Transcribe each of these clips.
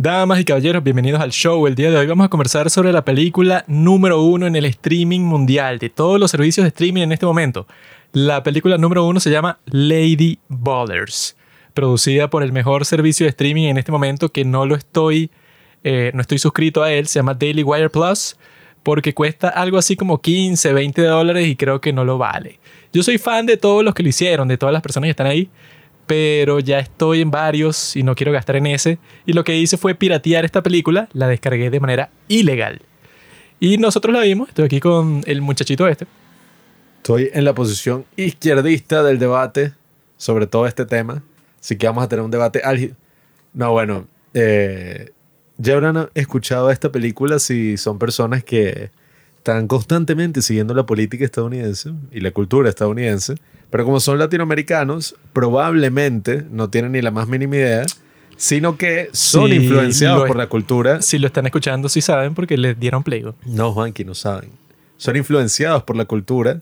Damas y caballeros, bienvenidos al show. El día de hoy vamos a conversar sobre la película número uno en el streaming mundial de todos los servicios de streaming en este momento. La película número uno se llama Lady Ballers, producida por el mejor servicio de streaming en este momento que no lo estoy, eh, no estoy suscrito a él. Se llama Daily Wire Plus porque cuesta algo así como 15, 20 dólares y creo que no lo vale. Yo soy fan de todos los que lo hicieron, de todas las personas que están ahí pero ya estoy en varios y no quiero gastar en ese. Y lo que hice fue piratear esta película, la descargué de manera ilegal. Y nosotros la vimos, estoy aquí con el muchachito este. Estoy en la posición izquierdista del debate sobre todo este tema, así que vamos a tener un debate álgido. No, bueno, eh, ya habrán escuchado esta película si son personas que están constantemente siguiendo la política estadounidense y la cultura estadounidense pero como son latinoamericanos, probablemente no tienen ni la más mínima idea, sino que son influenciados por la cultura. Si lo están escuchando, sí saben porque les dieron play. No, Juanqui, no saben. Son influenciados por la cultura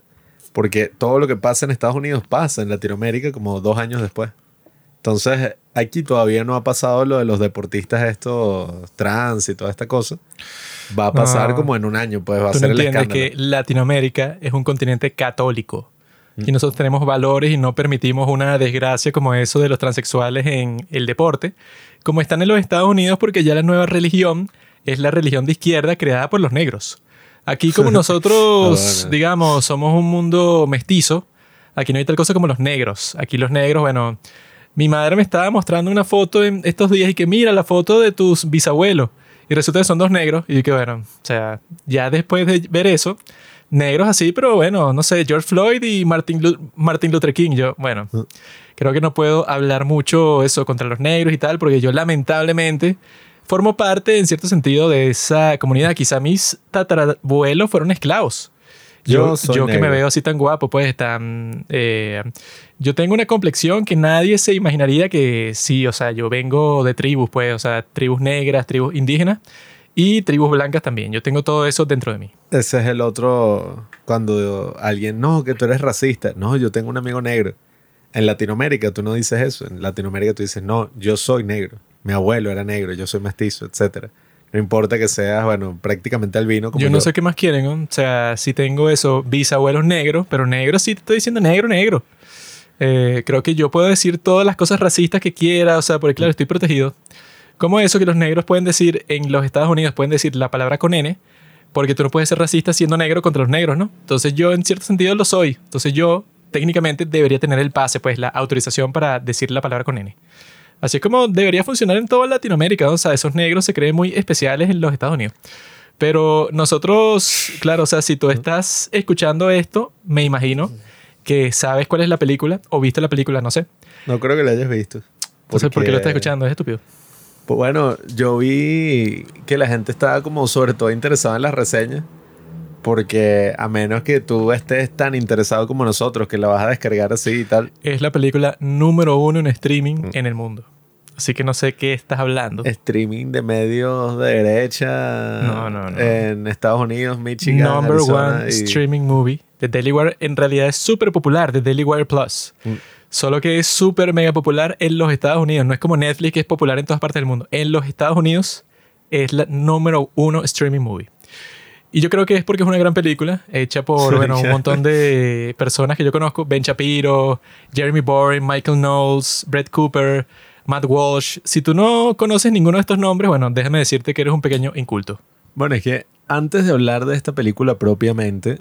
porque todo lo que pasa en Estados Unidos pasa en Latinoamérica como dos años después. Entonces, aquí todavía no ha pasado lo de los deportistas estos trans y toda esta cosa. Va a pasar como en un año, pues va a ser no el escándalo. que Latinoamérica es un continente católico y nosotros tenemos valores y no permitimos una desgracia como eso de los transexuales en el deporte, como están en los Estados Unidos porque ya la nueva religión es la religión de izquierda creada por los negros. Aquí como nosotros, ah, digamos, somos un mundo mestizo, aquí no hay tal cosa como los negros. Aquí los negros, bueno, mi madre me estaba mostrando una foto en estos días y que mira la foto de tus bisabuelos. Y resulta que son dos negros. Y que bueno, o sea, ya después de ver eso, negros así, pero bueno, no sé, George Floyd y Martin, Martin Luther King. Yo, bueno, mm. creo que no puedo hablar mucho eso contra los negros y tal, porque yo lamentablemente formo parte, en cierto sentido, de esa comunidad. Quizá mis tatarabuelos fueron esclavos. Yo, yo, que me veo así tan guapo, pues tan... Eh, yo tengo una complexión que nadie se imaginaría que sí, o sea, yo vengo de tribus, pues, o sea, tribus negras, tribus indígenas y tribus blancas también. Yo tengo todo eso dentro de mí. Ese es el otro, cuando alguien, no, que tú eres racista. No, yo tengo un amigo negro. En Latinoamérica tú no dices eso. En Latinoamérica tú dices, no, yo soy negro. Mi abuelo era negro, yo soy mestizo, etc. No importa que seas, bueno, prácticamente albino. Como yo no sé qué más quieren, o sea, si tengo eso, bisabuelos negros, pero negros sí te estoy diciendo negro, negro. Eh, creo que yo puedo decir todas las cosas racistas que quiera, o sea, porque claro, estoy protegido. ¿Cómo eso que los negros pueden decir en los Estados Unidos, pueden decir la palabra con N? Porque tú no puedes ser racista siendo negro contra los negros, ¿no? Entonces yo en cierto sentido lo soy. Entonces yo técnicamente debería tener el pase, pues la autorización para decir la palabra con N. Así es como debería funcionar en toda Latinoamérica. O sea, esos negros se creen muy especiales en los Estados Unidos. Pero nosotros, claro, o sea, si tú estás escuchando esto, me imagino que sabes cuál es la película o viste la película, no sé. No creo que la hayas visto. Entonces, ¿por qué lo estás escuchando? Es estúpido. Pues bueno, yo vi que la gente estaba como sobre todo interesada en las reseñas. Porque a menos que tú estés tan interesado como nosotros, que la vas a descargar así y tal. Es la película número uno en streaming mm. en el mundo. Así que no sé qué estás hablando. Streaming de medios de derecha. No, no, no. En Estados Unidos, Michigan. Number one streaming movie. The Daily Wire en realidad es súper popular. The Daily Wire Plus. Mm. Solo que es súper mega popular en los Estados Unidos. No es como Netflix que es popular en todas partes del mundo. En los Estados Unidos es la número uno streaming movie. Y yo creo que es porque es una gran película hecha por bueno, un montón de personas que yo conozco. Ben Shapiro, Jeremy Boring, Michael Knowles, Brett Cooper, Matt Walsh. Si tú no conoces ninguno de estos nombres, bueno, déjame decirte que eres un pequeño inculto. Bueno, es que antes de hablar de esta película propiamente,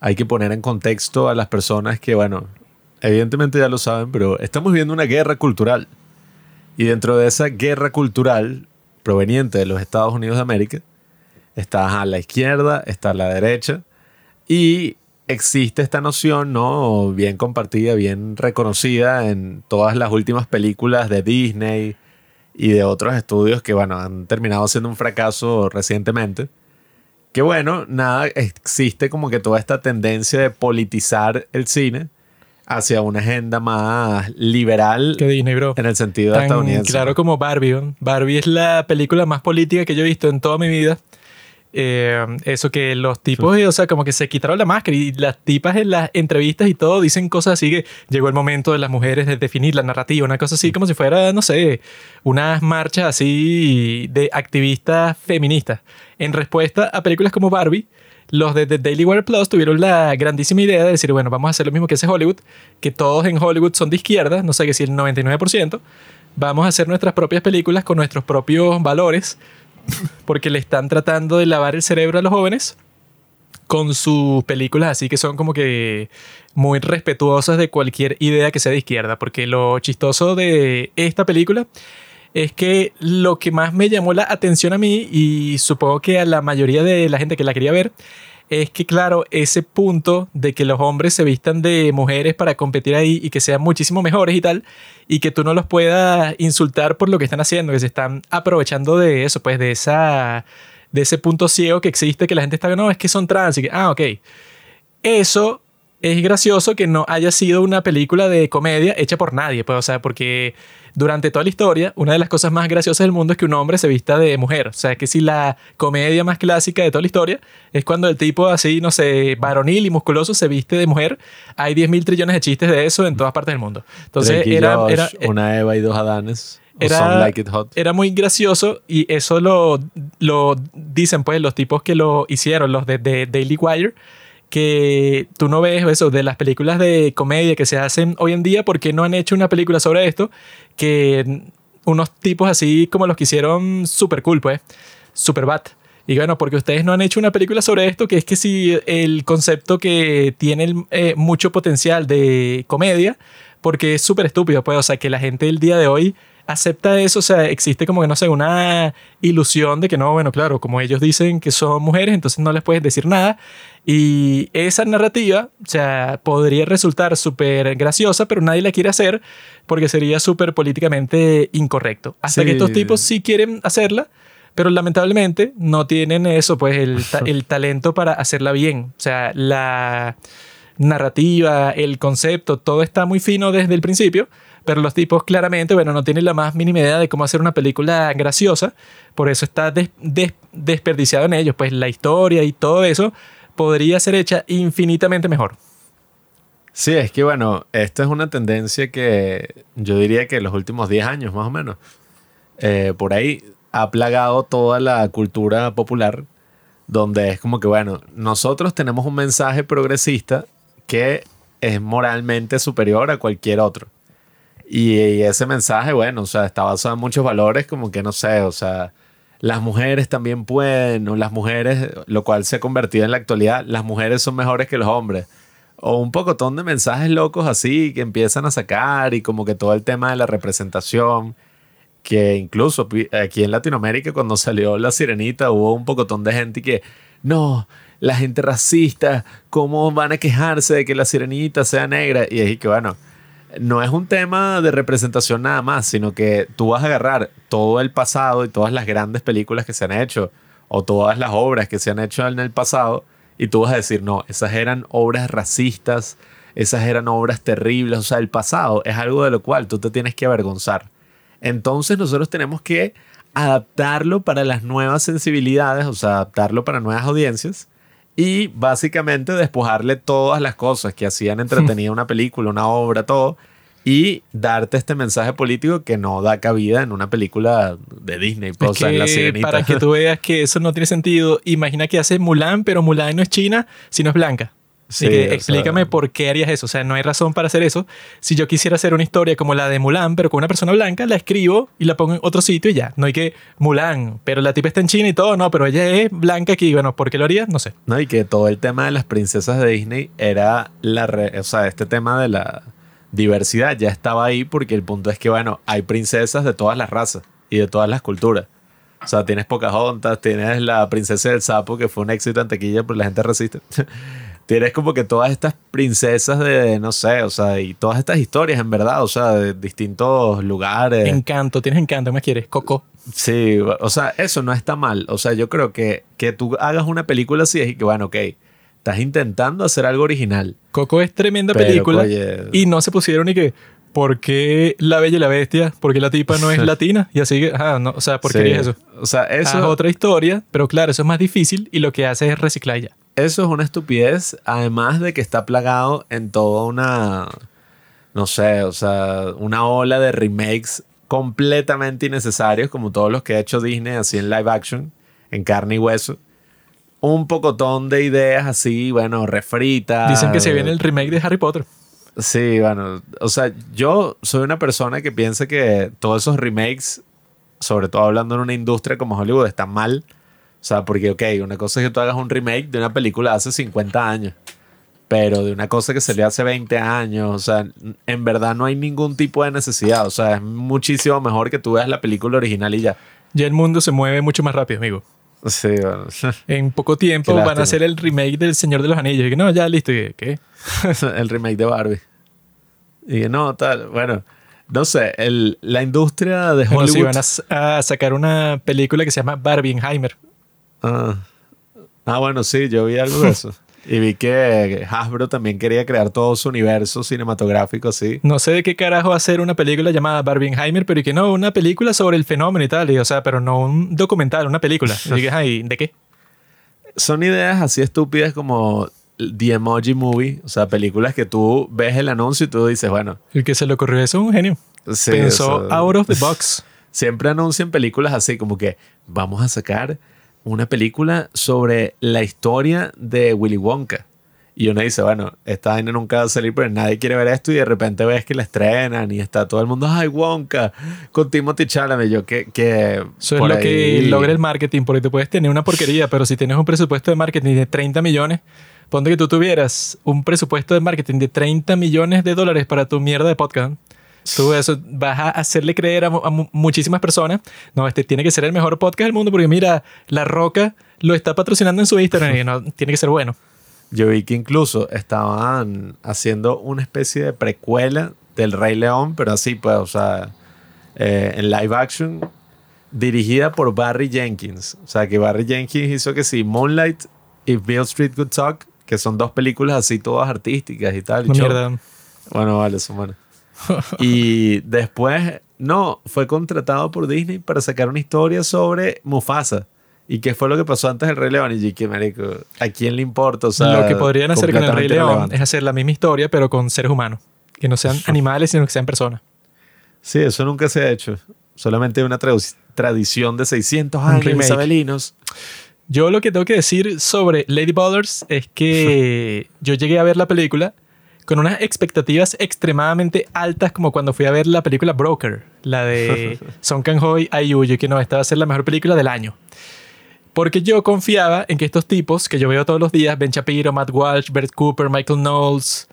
hay que poner en contexto a las personas que, bueno, evidentemente ya lo saben, pero estamos viviendo una guerra cultural. Y dentro de esa guerra cultural proveniente de los Estados Unidos de América, está a la izquierda, está a la derecha, y existe esta noción, ¿no? Bien compartida, bien reconocida en todas las últimas películas de Disney y de otros estudios que, bueno, han terminado siendo un fracaso recientemente. Que bueno, nada, existe como que toda esta tendencia de politizar el cine hacia una agenda más liberal que Disney, bro. en el sentido estadounidense. Claro como Barbie. Barbie es la película más política que yo he visto en toda mi vida. eh, eso que los tipos, o sea, como que se quitaron la máscara y las tipas en las entrevistas y todo dicen cosas así que llegó el momento de las mujeres de definir la narrativa, una cosa así como si fuera, no sé, unas marchas así de activistas feministas. En respuesta a películas como Barbie, los de The Daily Wire Plus tuvieron la grandísima idea de decir, bueno, vamos a hacer lo mismo que hace Hollywood, que todos en Hollywood son de izquierda, no sé qué si el 99%, vamos a hacer nuestras propias películas con nuestros propios valores, porque le están tratando de lavar el cerebro a los jóvenes con sus películas así que son como que muy respetuosas de cualquier idea que sea de izquierda, porque lo chistoso de esta película es que lo que más me llamó la atención a mí y supongo que a la mayoría de la gente que la quería ver es que claro, ese punto de que los hombres se vistan de mujeres para competir ahí y que sean muchísimo mejores y tal, y que tú no los puedas insultar por lo que están haciendo, que se están aprovechando de eso, pues de esa de ese punto ciego que existe que la gente está, no, es que son trans y que, ah, ok. Eso es gracioso que no haya sido una película de comedia hecha por nadie, pues, o sea, porque durante toda la historia, una de las cosas más graciosas del mundo es que un hombre se vista de mujer. O sea, que si la comedia más clásica de toda la historia es cuando el tipo así, no sé, varonil y musculoso se viste de mujer, hay 10 mil trillones de chistes de eso en todas partes del mundo. Entonces, era, era, Una Eva y dos Adanes. Era, like it hot. era muy gracioso y eso lo, lo dicen pues los tipos que lo hicieron, los de, de Daily Wire que tú no ves eso de las películas de comedia que se hacen hoy en día, porque no han hecho una película sobre esto? Que unos tipos así como los que hicieron super cool, pues, super bad. Y bueno, porque ustedes no han hecho una película sobre esto, que es que si el concepto que tiene eh, mucho potencial de comedia, porque es súper estúpido, pues, o sea, que la gente del día de hoy acepta eso, o sea, existe como que, no sé, una ilusión de que no, bueno, claro, como ellos dicen que son mujeres, entonces no les puedes decir nada. Y esa narrativa, o sea, podría resultar súper graciosa, pero nadie la quiere hacer porque sería súper políticamente incorrecto. Hasta que estos tipos sí quieren hacerla, pero lamentablemente no tienen eso, pues el, el talento para hacerla bien. O sea, la narrativa, el concepto, todo está muy fino desde el principio pero los tipos claramente, bueno, no tienen la más mínima idea de cómo hacer una película graciosa, por eso está desperdiciado en ellos, pues la historia y todo eso podría ser hecha infinitamente mejor. Sí, es que bueno, esta es una tendencia que yo diría que los últimos 10 años más o menos, eh, por ahí ha plagado toda la cultura popular, donde es como que bueno, nosotros tenemos un mensaje progresista que es moralmente superior a cualquier otro. Y, ese mensaje, bueno, o sea, está basado en muchos valores, como que no sé, o sea, las mujeres también pueden, o las mujeres, lo cual se ha convertido en la actualidad, las mujeres son mejores que los hombres. O un pocotón de mensajes locos así que empiezan a sacar y como que todo el tema de la representación, que incluso aquí en Latinoamérica cuando salió La Sirenita hubo un pocotón de gente que, no, la gente racista, ¿cómo van a quejarse de que la Sirenita sea negra? Y es que bueno no es un tema de representación nada más, sino que tú vas a agarrar todo el pasado y todas las grandes películas que se han hecho o todas las obras que se han hecho en el pasado y tú vas a decir, no, esas eran obras racistas, esas eran obras terribles, o sea, el pasado es algo de lo cual tú te tienes que avergonzar. Entonces nosotros tenemos que adaptarlo para las nuevas sensibilidades, o sea, adaptarlo para nuevas audiencias y básicamente despojarle todas las cosas que hacían entretenida una película, una obra, todo, y darte este mensaje político que no da cabida en una película de Disney, pues, la Para que tú veas que eso no tiene sentido, imagina que hace Mulan, pero Mulan no es china, sino es blanca. Sí, explícame por qué harías eso. O sea, no hay razón para hacer eso. Si yo quisiera hacer una historia como la de Mulan, pero con una persona blanca, la escribo y la pongo en otro sitio y ya. No hay que Mulan, pero la tipa está en China y todo, no, pero ella es blanca aquí. Bueno, ¿por qué lo harías? No sé. No, y que todo el tema de las princesas de Disney era la. o sea, este tema de la diversidad ya estaba ahí porque el punto es que, bueno, hay princesas de todas las razas y de todas las culturas. O sea, tienes Pocahontas, tienes la princesa del sapo, que fue un éxito en taquilla, pero la gente resiste. tienes como que todas estas princesas de, no sé, o sea, y todas estas historias, en verdad, o sea, de distintos lugares. Encanto, tienes encanto, ¿me quieres? Coco. Sí, o sea, eso no está mal. O sea, yo creo que, que tú hagas una película así es que, bueno, ok, estás intentando hacer algo original. Coco es tremenda película y no se pusieron ni que, ¿por qué La Bella y la Bestia? ¿Por qué la tipa no es latina? Y así, ajá, no, o sea, ¿por qué Sí. harías eso? O sea, eso, otra historia, pero claro, eso es más difícil y lo que hace es reciclar ya. Eso es una estupidez, además de que está plagado en toda una, no sé, o sea, una ola de remakes completamente innecesarios, como todos los que ha hecho Disney así en live action, en carne y hueso. Un pocotón de ideas así, bueno, refritas. Dicen que se viene el remake de Harry Potter. Sí, bueno, o sea, yo soy una persona que piensa que todos esos remakes, sobre todo hablando en una industria como Hollywood, están mal. O sea, porque, ok, una cosa es que tú hagas un remake de una película de hace 50 años, pero de una cosa que salió hace 20 años, o sea, en verdad no hay ningún tipo de necesidad. O sea, es muchísimo mejor que tú veas la película original y ya. Ya el mundo se mueve mucho más rápido, amigo. Sí, bueno. En poco tiempo van a hacer el remake del Señor de los Anillos. Y no, ya listo. Y ¿Qué? el remake de Barbie. Y no, tal, bueno, no sé, el, la industria de Bueno, Hollywood... sí, van a, sacar una película que se llama Barbieheimer. Ah. Ah, bueno, sí, yo vi algo de eso. Y vi que Hasbro también quería crear todo su universo cinematográfico así. No sé de qué carajo hacer una película llamada Barbieheimer, pero y que no, una película sobre el fenómeno y tal. Y, o sea, pero no un documental, una película. Y que, ay, ¿de qué? Son ideas así estúpidas como The Emoji Movie, o sea, películas que tú ves el anuncio y tú dices, bueno, El que se le ocurrió eso es un genio. sí, Pensó o sea, out of the box. siempre anuncian películas así como que vamos a sacar una película sobre la historia de Willy Wonka. Y uno dice, bueno, esta vaina nunca va a salir, pero nadie quiere ver esto y de repente ves que la estrenan y está todo el mundo, ay, Wonka, con Timothy Chalamet. Yo que... que Eso es lo que ahí- logra el marketing, porque tú puedes tener una porquería, pero si tienes un presupuesto de marketing de 30 millones, ponte que tú tuvieras un presupuesto de marketing de 30 millones de dólares para tu mierda de podcast. Tú eso vas a hacerle creer a, mu- a mu- muchísimas personas, no, este tiene que ser el mejor podcast del mundo, porque mira, La Roca lo está patrocinando en su Instagram y no, tiene que ser bueno. Yo vi que incluso estaban haciendo una especie de precuela del Rey León, pero así pues, o sea, eh, en live action, dirigida por Barry Jenkins. O sea, que Barry Jenkins hizo que sí, Moonlight y Bill Street Good Talk, que son dos películas así todas artísticas y tal. y mierda. Bueno, vale, son buenas. y después, no, fue contratado por Disney para sacar una historia sobre Mufasa. ¿Y qué fue lo que pasó antes del Rey León? Y que marico, ¿a quién le importa? O sea, lo que podrían hacer con el Rey León es hacer la misma historia, pero con seres humanos. Que no sean animales, sino que sean personas. Sí, eso nunca se ha hecho. Solamente una tradición de 600 Un años isabelinos. Yo lo que tengo que decir sobre Lady Butters es que yo llegué a ver la película con unas expectativas extremadamente altas como cuando fui a ver la película Broker, la de Song Kang-ho y que no, esta va a ser la mejor película del año. Porque yo confiaba en que estos tipos que yo veo todos los días, Ben Shapiro, Matt Walsh, Bert Cooper, Michael Knowles,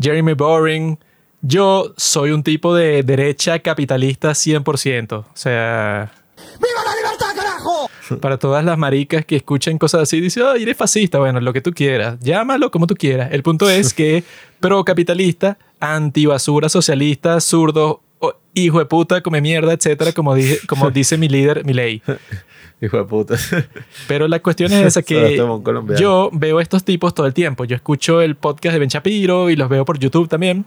Jeremy Boring, yo soy un tipo de derecha capitalista 100%. O sea, para todas las maricas que escuchan cosas así, dicen, oh, eres fascista. Bueno, lo que tú quieras, llámalo como tú quieras. El punto es que pro-capitalista, anti-basura socialista, zurdo, hijo de puta, come mierda, etcétera, como, dije, como dice mi líder, mi ley. Hijo de puta. Pero la cuestión es esa que yo veo estos tipos todo el tiempo. Yo escucho el podcast de Ben Shapiro y los veo por YouTube también.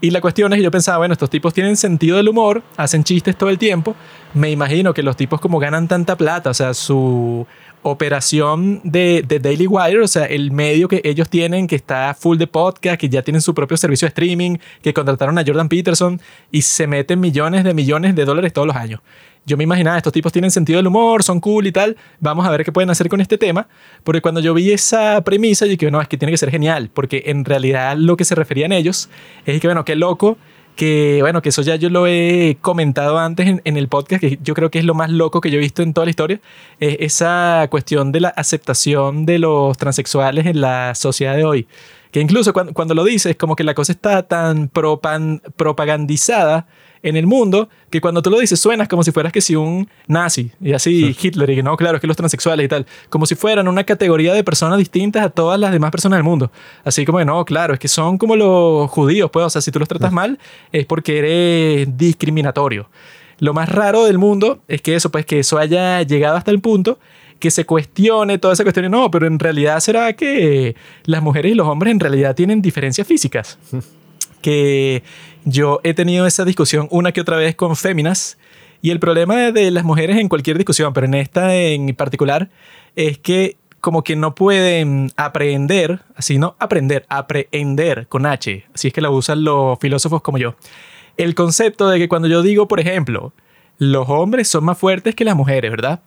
Y la cuestión es que yo pensaba, bueno, estos tipos tienen sentido del humor, hacen chistes todo el tiempo. Me imagino que los tipos como ganan tanta plata, o sea, su operación de, de Daily Wire, o sea, el medio que ellos tienen que está full de podcast, que ya tienen su propio servicio de streaming, que contrataron a Jordan Peterson y se meten millones de millones de dólares todos los años. Yo me imaginaba, estos tipos tienen sentido del humor, son cool y tal, vamos a ver qué pueden hacer con este tema, porque cuando yo vi esa premisa, yo dije, no, es que tiene que ser genial, porque en realidad lo que se referían ellos es que, bueno, qué loco, que, bueno, que eso ya yo lo he comentado antes en, el podcast, que yo creo que es lo más loco que yo he visto en toda la historia, es esa cuestión de la aceptación de los transexuales en la sociedad de hoy. Que incluso cuando, cuando lo dices, como que la cosa está tan propagandizada en el mundo que cuando tú lo dices suenas como si fueras que si un nazi y así Hitler y que no, claro, es que los transexuales y tal, como si fueran una categoría de personas distintas a todas las demás personas del mundo. Así como que no, claro, es que son como los judíos, pues, o sea, si tú los tratas mal es porque eres discriminatorio. Lo más raro del mundo es que eso, pues que eso haya llegado hasta el punto que se cuestione toda esa cuestión. No, pero en realidad será que las mujeres y los hombres en realidad tienen diferencias físicas. Que, yo he tenido esa discusión una que otra vez con féminas y el problema de las mujeres en cualquier discusión, pero en esta en particular, es que como que no pueden aprender, así no aprender, aprender con H, así es que la usan los filósofos como yo. El concepto de que cuando yo digo, por ejemplo, los hombres son más fuertes que las mujeres, ¿verdad?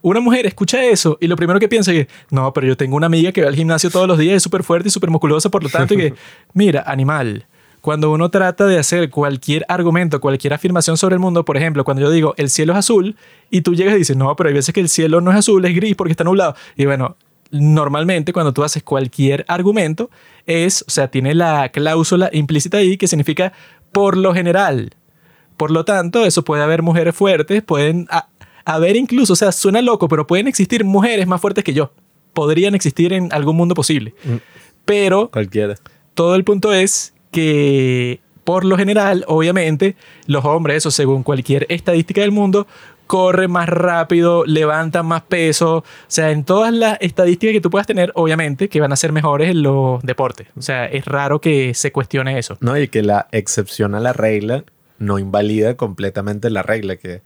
Una mujer escucha eso y lo primero que piensa es no, pero yo tengo una amiga que va al gimnasio todos los días, es súper fuerte y súper musculosa, por lo tanto, y que, mira, animal, cuando uno trata de hacer cualquier argumento, cualquier afirmación sobre el mundo, por ejemplo, cuando yo digo el cielo es azul y tú llegas y dices, no, pero hay veces que el cielo no es azul, es gris porque está nublado. Y bueno, normalmente cuando tú haces cualquier argumento es, o sea, tiene la cláusula implícita ahí que significa por lo general. Por lo tanto, eso puede haber mujeres fuertes, pueden haber incluso, o sea, suena loco, pero pueden existir mujeres más fuertes que yo. Podrían existir en algún mundo posible. Mm. Pero cualquiera. Todo el punto es que por lo general, obviamente, los hombres, eso según cualquier estadística del mundo, corren más rápido, levantan más peso. O sea, en todas las estadísticas que tú puedas tener, obviamente, que van a ser mejores en los deportes. O sea, es raro que se cuestione eso. No, y que la excepción a la regla no invalida completamente la regla. Que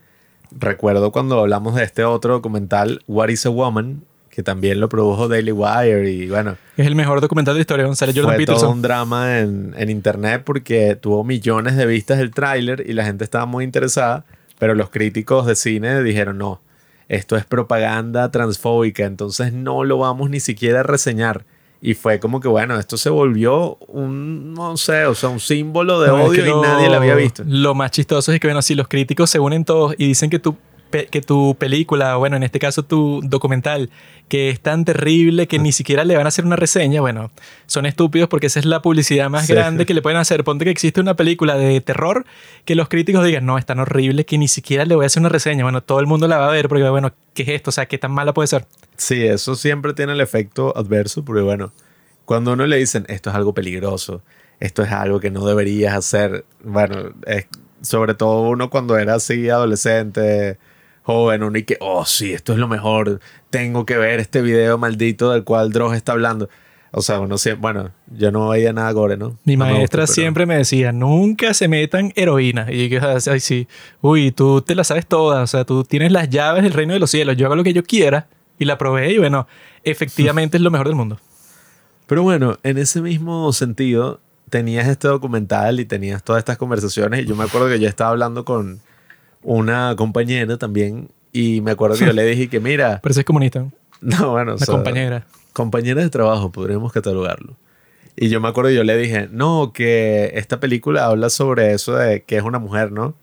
recuerdo cuando hablamos de este otro documental, What is a Woman, que también lo produjo Daily Wire y bueno. Es el mejor documental de historia, González Jordan fue todo un drama en, en, internet porque tuvo millones de vistas el tráiler y la gente estaba muy interesada, pero los críticos de cine dijeron no, esto es propaganda transfóbica, entonces no lo vamos ni siquiera a reseñar. Y fue como que, bueno, esto se volvió un, no sé, o sea, un símbolo de odio y nadie lo había visto. Lo más chistoso es que, bueno, si los críticos se unen todos y dicen que tú que tu película, bueno, en este caso tu documental, que es tan terrible que ni siquiera le van a hacer una reseña, bueno, son estúpidos porque esa es la publicidad más grande que le pueden hacer. Ponte que existe una película de terror que los críticos digan, no, es tan horrible que ni siquiera le voy a hacer una reseña. Bueno, todo el mundo la va a ver porque, bueno, ¿qué es esto? O sea, ¿qué tan mala puede ser? Sí, eso siempre tiene el efecto adverso porque, bueno, cuando uno le dicen, esto es algo peligroso, esto es algo que no deberías hacer, bueno, es, sobre todo uno cuando era así adolescente joven, uno y que, oh sí, esto es lo mejor, tengo que ver este video maldito del cual Dross está hablando. O sea, uno siempre, bueno, yo no veía nada gore, ¿no? Mi maestra siempre me decía, nunca se metan heroína. Y yo, ay, sí, uy, tú te la sabes toda, o sea, tú tienes las llaves del reino de los cielos, yo hago lo que yo quiera y la probé y bueno, efectivamente es lo mejor del mundo. Pero bueno, en ese mismo sentido, tenías este documental y tenías todas estas conversaciones y yo me acuerdo que yo estaba hablando con, una compañera también y me acuerdo que yo le dije que mira... Pero es comunista. No, bueno. Una compañera. Compañera de trabajo, podríamos catalogarlo. Y yo me acuerdo yo le dije, no, que esta película habla sobre eso de que es una mujer, ¿no?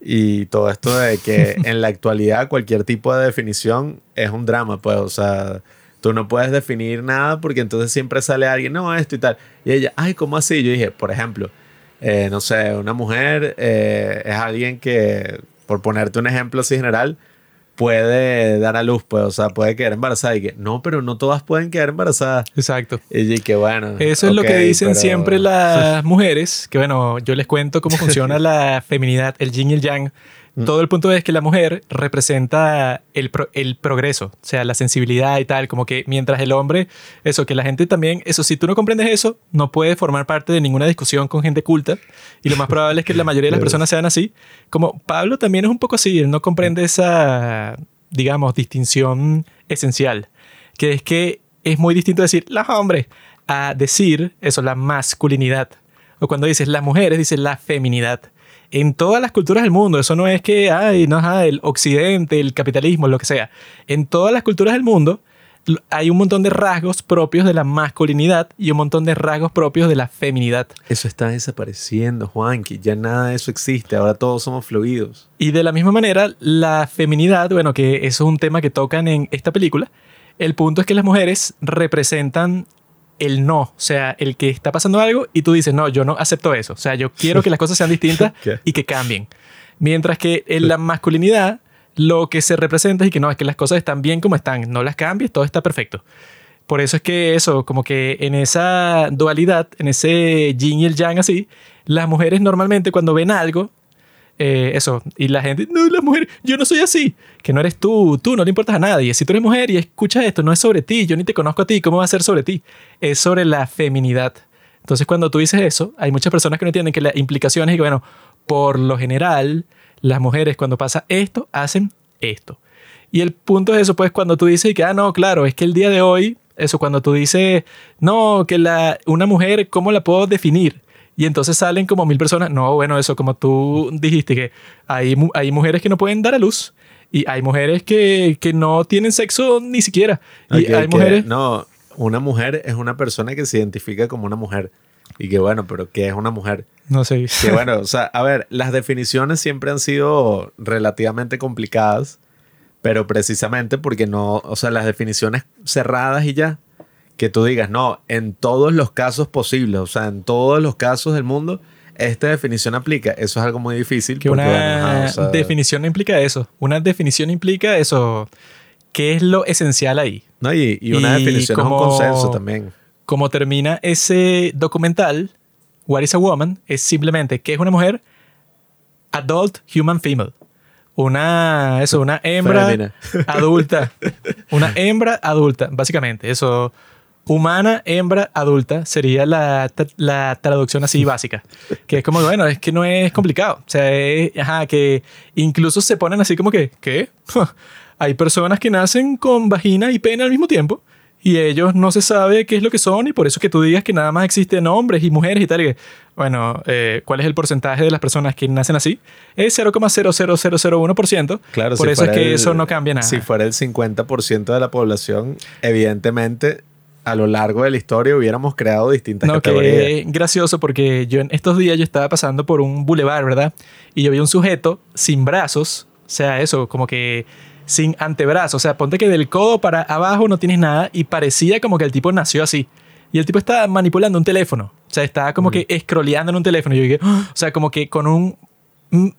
Y todo esto de que en la actualidad cualquier tipo de definición es un drama, pues, o sea, tú no puedes definir nada porque entonces siempre sale alguien, no, esto y tal. Y ella, ay, ¿cómo así? Yo dije, por ejemplo, eh, no sé, una mujer eh, es alguien que por ponerte un ejemplo así general, puede dar a luz, pues, o sea, puede quedar embarazada y que no, pero no todas pueden quedar embarazadas. Exacto. Y que bueno. Eso es lo que dicen siempre las mujeres, que bueno, yo les cuento cómo funciona la feminidad, el yin y el yang. Mm. Todo el punto es que la mujer representa el, el, progreso, o sea, la sensibilidad y tal, como que mientras el hombre, eso, que la gente también, eso, si tú no comprendes eso, no puedes formar parte de ninguna discusión con gente culta y lo más probable es que la mayoría de las personas sean así. Como Pablo también es un poco así, él no comprende esa, digamos, distinción esencial, que es que es muy distinto decir los hombres a decir eso, la masculinidad. O cuando dices las mujeres, dices la feminidad en todas las culturas del mundo. Eso no es que, ay, no, es el occidente, el capitalismo, lo que sea. En todas las culturas del mundo hay un montón de rasgos propios de la masculinidad y un montón de rasgos propios de la feminidad. Eso está desapareciendo, Juan, que ya nada de eso existe, ahora todos somos fluidos. Y de la misma manera, la feminidad, bueno, que eso es un tema que tocan en esta película, el punto es que las mujeres representan el no, o sea, el que está pasando algo y tú dices, no, yo no acepto eso, o sea, yo quiero que las cosas sean distintas y que cambien. Mientras que en la masculinidad lo que se representa es que no, es que las cosas están bien como están, no las cambies, todo está perfecto. Por eso es que eso, como que en esa dualidad, en ese yin y el yang así, las mujeres normalmente cuando ven algo, eh, eso, y la gente, no, la mujer, yo no soy así, que no eres tú, tú no le importas a nadie. Si tú eres mujer y escuchas esto, no es sobre ti, yo ni te conozco a ti, ¿cómo va a ser sobre ti? Es sobre la feminidad Entonces, cuando tú dices eso, hay muchas personas que no entienden que las implicaciones es que, bueno, por lo general, las mujeres cuando pasa esto, hacen esto. Y el punto es eso, pues, cuando tú dices que, ah, no, claro, es que el día de hoy, eso, cuando tú dices, no, que la, una mujer, ¿cómo la puedo definir? Y entonces salen como mil personas. No, bueno, eso, como tú dijiste, que hay, hay mujeres que no pueden dar a luz. Y hay mujeres que, que no tienen sexo ni siquiera. Y Ok, hay mujeres... No, una mujer es una persona que se identifica como una mujer. Y que bueno, pero ¿qué es una mujer? No sé. Que bueno, o sea, a ver, las definiciones siempre han sido relativamente complicadas, pero precisamente porque no, o sea, las definiciones cerradas y ya, que tú digas, no, en todos los casos posibles, o sea, en todos los casos del mundo, esta definición aplica. Eso es algo muy difícil. Que una bueno, o sea, definición no implica eso. Una definición implica eso. ¿Qué es lo esencial ahí? No, y, y una y definición como- es un consenso también. Como termina ese documental, What is a Woman? Es simplemente que es una mujer adult human female. Una, eso, una hembra adulta. Una hembra adulta, básicamente. Eso, humana, hembra, adulta, sería la, la traducción así básica. Que es como, bueno, es que no es complicado. O sea, es, ajá, que incluso se ponen así como que, ¿qué? Hay personas que nacen con vagina y pene al mismo tiempo y ellos no se sabe qué es lo que son y por eso que tú digas que nada más existen hombres y mujeres y tal. y que, bueno, eh, ¿cuál es el porcentaje de las personas que nacen así? Es 0,00001%. Claro, por si eso es que el- eso no cambia nada. Si fuera el 50% de la población, evidentemente a lo largo de la historia hubiéramos creado distintas No, categorías. que gracioso porque yo en estos días yo estaba pasando por un bulevar, ¿verdad? Y yo vi un sujeto sin brazos, o sea, eso, como que sin antebrazos, o sea, ponte que del codo para abajo no tienes nada y parecía como que el tipo nació así. Y el tipo estaba manipulando un teléfono, o sea, estaba como que scrolleando en un teléfono. Y yo dije, "Ah", o sea, como que con un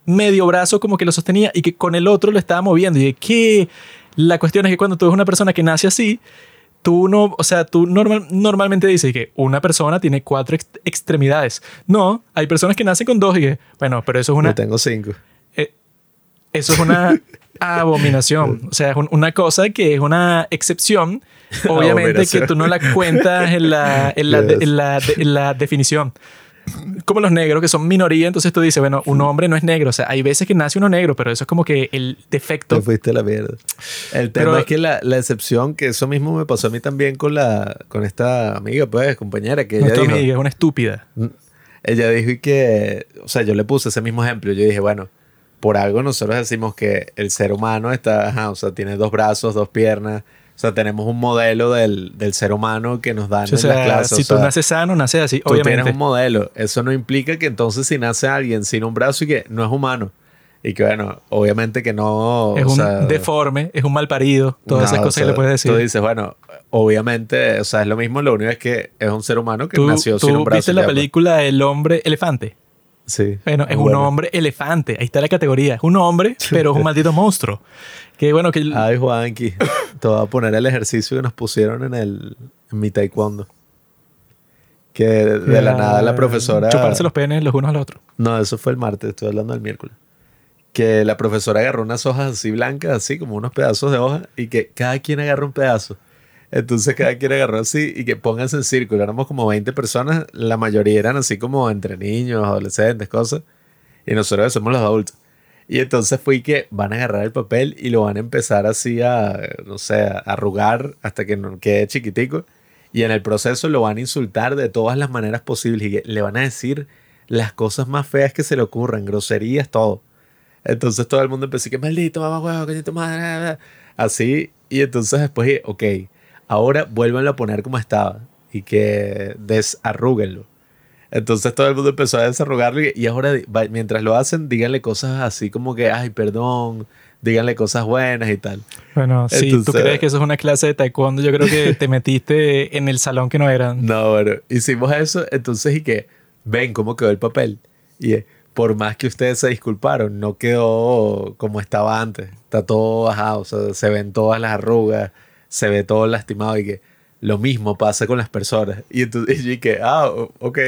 medio brazo como que lo sostenía y que con el otro lo estaba moviendo. Y dije, ¿qué? La cuestión es que cuando tú ves una persona que nace así, tú no, o sea, tú normal, normalmente dices que una persona tiene cuatro ex- extremidades. No, hay personas que nacen con dos y que, bueno, pero eso es una, Yo tengo cinco. eh, eso es una abominación. O sea, es un- una cosa que es una excepción. Obviamente que tú no la cuentas en la, en la, Yes. en la, en la definición. Como los negros, que son minoría, entonces tú dices, bueno, un hombre no es negro. O sea, hay veces que nace uno negro, pero eso es como que el defecto. Te fuiste a la mierda. El tema Pero- es que la, la excepción, que eso mismo me pasó a mí también con la con esta amiga, pues, compañera, que ella dijo, amiga es una estúpida. ella dijo y que, o sea, yo le puse ese mismo ejemplo. Yo dije, bueno, por algo nosotros decimos que el ser humano está, ajá, o sea, tiene dos brazos, dos piernas. O sea, tenemos un modelo del, del ser humano que nos dan O en sea, las clases. si o sea, tú naces sano, naces así, tú tienes obviamente. un modelo. Eso no implica que entonces si nace alguien sin un brazo y que no es humano. Y que bueno, obviamente que no... Es o un sea, deforme, es un mal parido, todas no, esas cosas que le puedes decir. Tú dices, bueno, obviamente, o sea, es lo mismo, lo único es que es un ser humano que ¿Tú, nació tú sin un brazo. viste la pues. película El hombre elefante? Sí. Bueno, es un hombre elefante. Ahí está la categoría. Es un hombre, pero es un maldito monstruo. Que bueno, que Ay, Juanqui, te voy a poner el ejercicio que nos pusieron en el en mi taekwondo. Que de la nada la profesora... Chuparse los penes los unos a los otros. No, eso fue el martes, estoy hablando del miércoles. Que la profesora agarró unas hojas así blancas, así como unos pedazos de hoja, y que cada quien agarra un pedazo. Entonces cada quien agarró así y que pónganse en círculo. Éramos como 20 personas, la mayoría eran así como entre niños, adolescentes, cosas. Y nosotros somos los adultos. Y entonces fue que van a agarrar el papel y lo van a empezar así a, no sé, a arrugar hasta que quede chiquitico. Y en el proceso lo van a insultar de todas las maneras posibles y le van a decir las cosas más feas que se le ocurran, groserías, todo. Entonces todo el mundo empezó que maldito, mamá huevo, coño tu madre. Así. Y entonces después, ok, ahora vuélvanlo a poner como estaba y que desarrúguenlo. Entonces todo el mundo empezó a desarrugarlo y, y ahora mientras lo hacen, díganle cosas así como que, ay, perdón, díganle cosas buenas y tal. Bueno, si tú crees que eso es una clase de taekwondo, yo creo que te metiste en el salón que no eran. No, bueno, hicimos eso, entonces y que, ven cómo quedó el papel. Y eh, por más que ustedes se disculparon, no quedó como estaba antes. Está todo bajado, o sea, se ven todas las arrugas, se ve todo lastimado y que lo mismo pasa con las personas. Y entonces y que, ah, ok.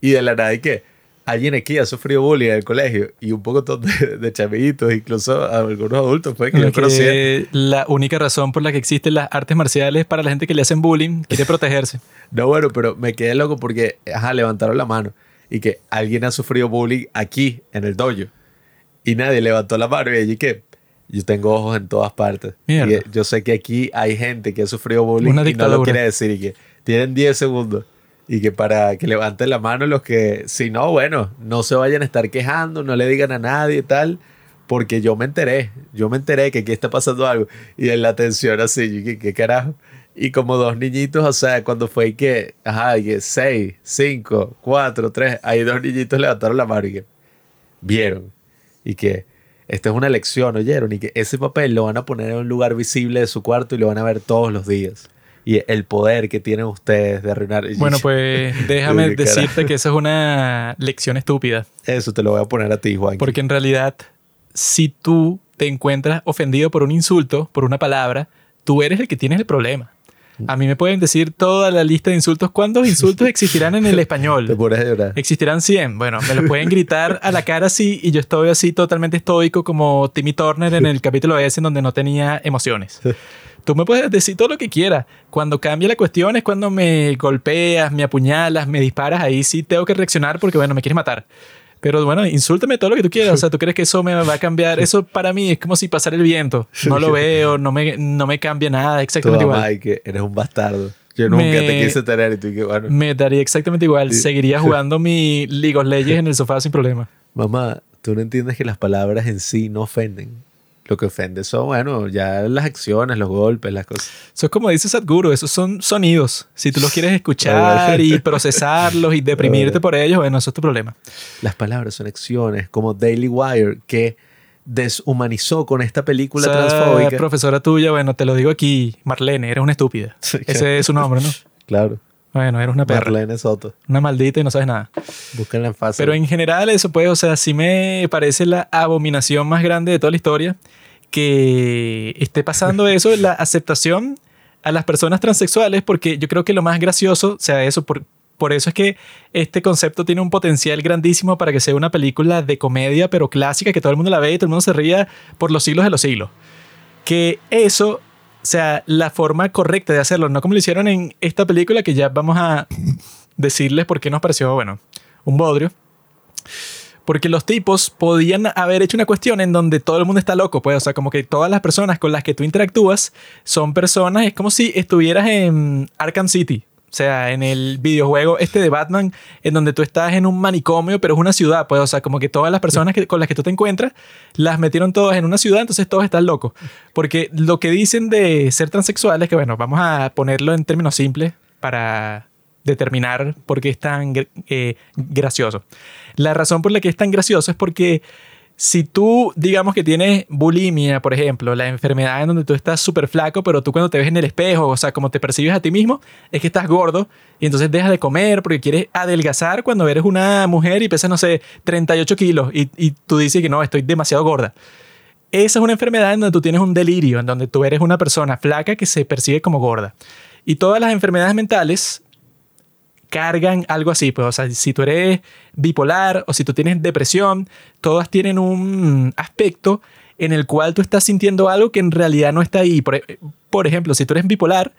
Y de la nada y que, alguien aquí ha sufrido bullying en el colegio y un poco de, de chamillitos, incluso algunos adultos, pues que Lo yo que la única razón por la que existen las artes marciales para la gente que le hacen bullying quiere protegerse. No, bueno, pero me quedé loco porque, ajá, levantaron la mano y que alguien ha sufrido bullying aquí, en el dojo. Y nadie levantó la mano y allí que yo tengo ojos en todas partes. Mierda. Y yo sé que aquí hay gente que ha sufrido bullying Una y no lo quiere decir y que tienen 10 segundos. Y que para que levanten la mano los que, si no, bueno, no se vayan a estar quejando, no le digan a nadie y tal, porque yo me enteré, yo me enteré que aquí está pasando algo. Y en la atención así, ¿qué, qué carajo? Y como dos niñitos, o sea, cuando fue que, ajá, que seis, cinco, cuatro, tres, ahí dos niñitos levantaron la mano y que vieron. Y que esta es una lección, oyeron, y que ese papel lo van a poner en un lugar visible de su cuarto y lo van a ver todos los días. Y el poder que tienen ustedes de arruinar. Bueno, pues déjame decirte que eso es una lección estúpida. Eso te lo voy a poner a ti, Juan. Porque en realidad, si tú te encuentras ofendido por un insulto, por una palabra, tú eres el que tienes el problema. A mí me pueden decir toda la lista de insultos. ¿Cuántos insultos existirán en el Te español? pones a llorar. Existirán 100. Bueno, me lo pueden gritar a la cara así y yo estoy así totalmente estoico como Timmy Turner en el capítulo ese en donde no tenía emociones. Tú me puedes decir todo lo que quieras. Cuando cambia la cuestión es cuando me golpeas, me apuñalas, me disparas. Ahí sí tengo que reaccionar porque, bueno, me quieres matar. Pero bueno, insúltame todo lo que tú quieras. O sea, ¿tú crees que eso me va a cambiar? Eso para mí es como si pasara el viento. No lo veo, no me, no me cambia nada. Exactamente mamá igual. que eres un bastardo. Yo nunca Me- te quise tener y tú que, bueno, Me daría exactamente igual. Sí. Seguiría jugando mi League of Legends en el sofá sin problema. mamá, tú no entiendes que las palabras en sí no ofenden. Lo que ofende son, bueno, ya las acciones, los golpes, las cosas. Eso es como dice Sadhguru, esos son sonidos. Si tú los quieres escuchar y procesarlos y deprimirte por ellos, bueno, eso es tu problema. Las palabras son acciones, como Daily Wire, que deshumanizó con esta película Esa transfóbica. profesora tuya, bueno, te lo digo aquí, Marlene, eres una estúpida. Ese es su nombre, ¿no? Claro, Bueno, eres una perra, Marlene Soto. una maldita y no sabes nada. Búsquenla en fácil. Pero en general eso pues, o sea, sí me parece la abominación más grande de toda la historia que esté pasando eso, la aceptación a las personas transexuales, porque yo creo que lo más gracioso, o sea, eso, por, por eso es que este concepto tiene un potencial grandísimo para que sea una película de comedia, pero clásica, que todo el mundo la ve y todo el mundo se ría por los siglos de los siglos. Que eso, sea, la forma correcta de hacerlo, no como lo hicieron en esta película, que ya vamos a decirles por qué nos pareció, bueno, un bodrio. Porque los tipos podían haber hecho una cuestión en donde todo el mundo está loco, pues, o sea, como que todas las personas con las que tú interactúas son personas, es como si estuvieras en Arkham City, o sea, en el videojuego este de Batman, en donde tú estás en un manicomio, pero es una ciudad, pues, o sea, como que todas las personas que, con las que tú te encuentras, las metieron todas en una ciudad, entonces todos están locos. Porque lo que dicen de ser transexuales, que bueno, vamos a ponerlo en términos simples para determinar por qué es tan eh, gracioso. La razón por la que es tan gracioso es porque si tú, digamos que tienes bulimia, por ejemplo, la enfermedad en donde tú estás súper flaco, pero tú cuando te ves en el espejo, o sea, como te percibes a ti mismo, es que estás gordo y entonces dejas de comer porque quieres adelgazar cuando eres una mujer y pesas, no sé, 38 kilos y, y tú dices que no, estoy demasiado gorda. Esa es una enfermedad en donde tú tienes un delirio, en donde tú eres una persona flaca que se percibe como gorda. Y todas las enfermedades mentales cargan algo así, pues, o sea, si tú eres bipolar o si tú tienes depresión, todas tienen un aspecto en el cual tú estás sintiendo algo que en realidad no está ahí. Por, e- por ejemplo, si tú eres bipolar,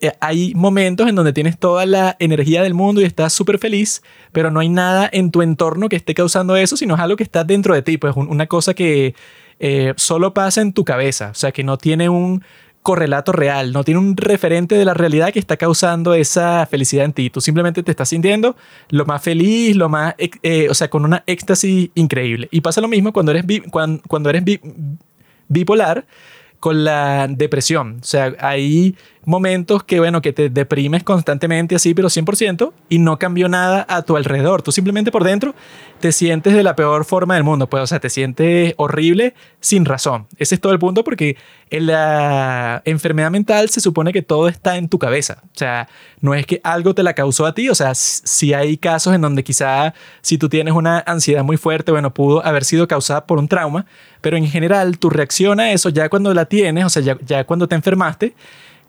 eh, hay momentos en donde tienes toda la energía del mundo y estás súper feliz, pero no hay nada en tu entorno que esté causando eso, sino es algo que está dentro de ti, pues un- una cosa que eh, solo pasa en tu cabeza, o sea, que no tiene un correlato real, no tiene un referente de la realidad que está causando esa felicidad en ti. Tú simplemente te estás sintiendo lo más feliz, lo más, ex- eh, o sea, con una éxtasis increíble. Y pasa lo mismo cuando eres, bi- cuan- cuando, eres bi- bipolar con la depresión. O sea, hay momentos que, bueno, que te deprimes constantemente así, pero 100%, y no cambió nada a tu alrededor. Tú simplemente por dentro te sientes de la peor forma del mundo. Pues, o sea, te sientes horrible sin razón. Ese es todo el punto porque en la enfermedad mental se supone que todo está en tu cabeza. O sea, no es que algo te la causó a ti. O sea, si hay casos en donde quizá si tú tienes una ansiedad muy fuerte, bueno, pudo haber sido causada por un trauma, pero en general tu reacción a eso ya cuando la tienes, o sea, ya cuando te enfermaste,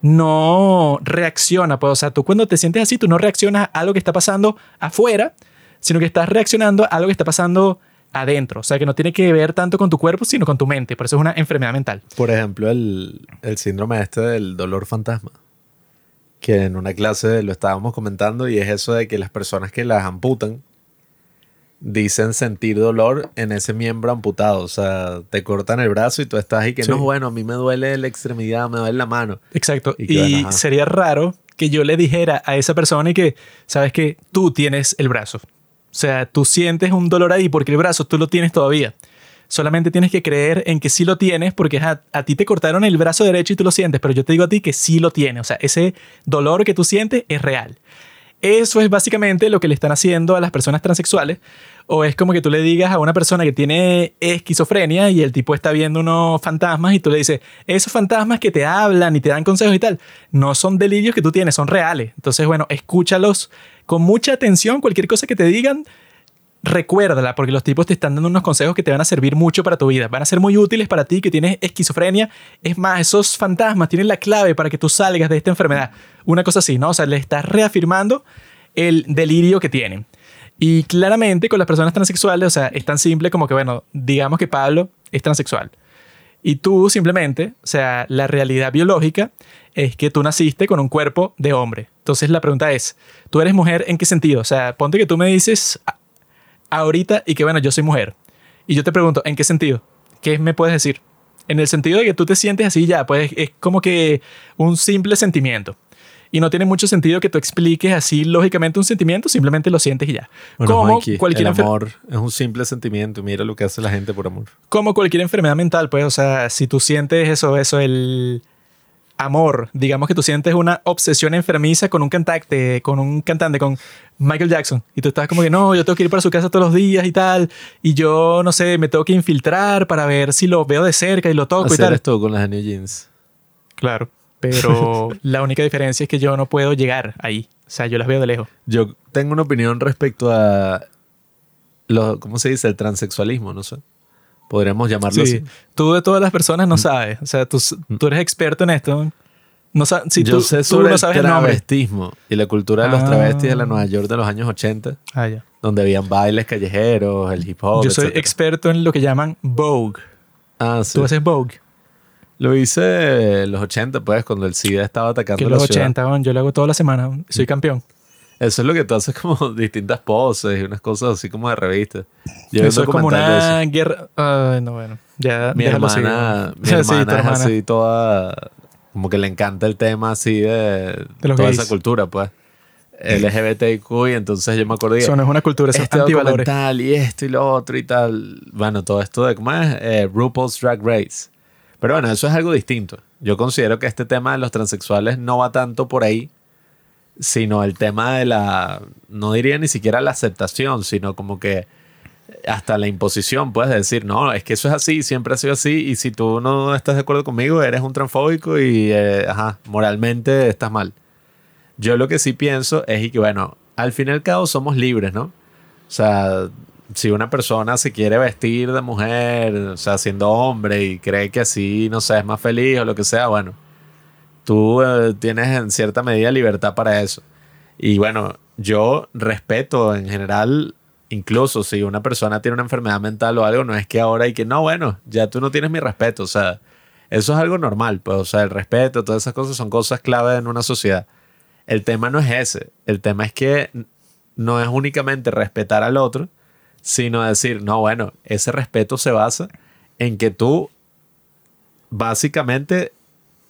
no reacciona. Pues, o sea, tú cuando te sientes así, tú no reaccionas a algo que está pasando afuera, sino que estás reaccionando a algo que está pasando adentro. O sea, que no tiene que ver tanto con tu cuerpo, sino con tu mente. Por eso es una enfermedad mental. Por ejemplo, el, el síndrome este del dolor fantasma. Que en una clase lo estábamos comentando y es eso de que las personas que las amputan dicen sentir dolor en ese miembro amputado. O sea, te cortan el brazo y tú estás ahí que Sí. no, bueno, a mí me duele la extremidad, me duele la mano. Exacto. Y Y, sería raro que yo le dijera a esa persona y que, sabes que tú tienes el brazo. O sea, tú sientes un dolor ahí porque el brazo tú lo tienes todavía. Solamente tienes que creer en que sí lo tienes porque ajá, a ti te cortaron el brazo derecho y tú lo sientes, pero yo te digo a ti que sí lo tienes. O sea, ese dolor que tú sientes es real. Eso es básicamente lo que le están haciendo a las personas transexuales. O es como que tú le digas a una persona que tiene esquizofrenia y el tipo está viendo unos fantasmas y tú le dices, esos fantasmas que te hablan y te dan consejos y tal, no son delirios que tú tienes, son reales. Entonces, bueno, escúchalos con mucha atención, cualquier cosa que te digan, recuérdala, porque los tipos te están dando unos consejos que te van a servir mucho para tu vida. Van a ser muy útiles para ti que tienes esquizofrenia. Es más, esos fantasmas tienen la clave para que tú salgas de esta enfermedad. Una cosa así, ¿no? O sea, le estás reafirmando el delirio que tienen. Y claramente con las personas transexuales, o sea, es tan simple como que, bueno, digamos que Pablo es transexual. Y tú simplemente, o sea, la realidad biológica es que tú naciste con un cuerpo de hombre. Entonces la pregunta es, ¿tú eres mujer en qué sentido? O sea, ponte que tú me dices ahorita y que bueno, yo soy mujer. Y yo te pregunto, ¿en qué sentido? ¿Qué me puedes decir? En el sentido de que tú te sientes así ya, pues es como que un simple sentimiento. Y no tiene mucho sentido que tú expliques así lógicamente un sentimiento, simplemente lo sientes y ya. Bueno, como, cualquier el amor es un simple sentimiento. Mira lo que hace la gente por amor. como cualquier enfermedad mental, pues, o sea, si tú sientes eso, eso, el amor, digamos que tú sientes una obsesión enfermiza con un cantante, con un cantante, con Michael Jackson, y tú estás como que no, yo tengo que ir para su casa todos los días y tal, y yo, no sé, me tengo que infiltrar para ver si lo veo de cerca y lo toco y Hacer tal. esto con las New Jeans. Claro, pero la única diferencia es que yo no puedo llegar ahí, o sea, yo las veo de lejos. Yo tengo una opinión respecto a lo, ¿cómo se dice? El transexualismo, no sé. Podríamos llamarlo Sí, así. tú de todas las personas no sabes, o sea, tú, tú eres experto en esto. No si Yo tú, sé tú sobre no el sabes el travestismo y la cultura de los Ah. travestis de la Nueva York de los años 80, Ah, ya. donde habían bailes callejeros, el hip hop, Yo soy etcétera. experto en lo que llaman Vogue. Ah, sí. Tú haces Vogue. Lo hice en los 80, pues, cuando el SIDA estaba atacando Que la los ciudad. 80, weón, yo lo hago toda la semana. Soy campeón. Eso es lo que tú haces como distintas poses y unas cosas así como de revista. Yo eso es como una guerra. Ay, no, bueno. Ya, Mi hermana, mi. Sí, hermana tu es hermana. así toda... Como que le encanta el tema así de, De toda gays. esa cultura, pues. LGBTQ y entonces yo me acordé Eso no es una cultura, eso es este antivalores. documental y esto y lo otro y tal. Bueno, todo esto de, ¿cómo es? Eh, RuPaul's Drag Race. Pero bueno, eso es algo distinto. Yo considero que este tema de los transexuales no va tanto por ahí, sino el tema de la, no diría ni siquiera la aceptación, sino como que hasta la imposición, puedes decir, no, es que eso es así, siempre ha sido así, y si tú no estás de acuerdo conmigo, eres un transfóbico y, eh, ajá, moralmente estás mal. Yo lo que sí pienso es que, bueno, al fin y al cabo somos libres, ¿no? O sea, si una persona se quiere vestir de mujer, o sea, siendo hombre y cree que así, no sé, es más feliz o lo que sea, bueno, tú eh, tienes en cierta medida libertad para eso. Y bueno, yo respeto en general, incluso si una persona tiene una enfermedad mental o algo, no es que ahora hay que, no, bueno, ya tú no tienes mi respeto, o sea, eso es algo normal, pues, o sea, el respeto, todas esas cosas son cosas clave en una sociedad. El tema no es ese, el tema es que no es únicamente respetar al otro, sino decir, no, bueno, ese respeto se basa en que tú básicamente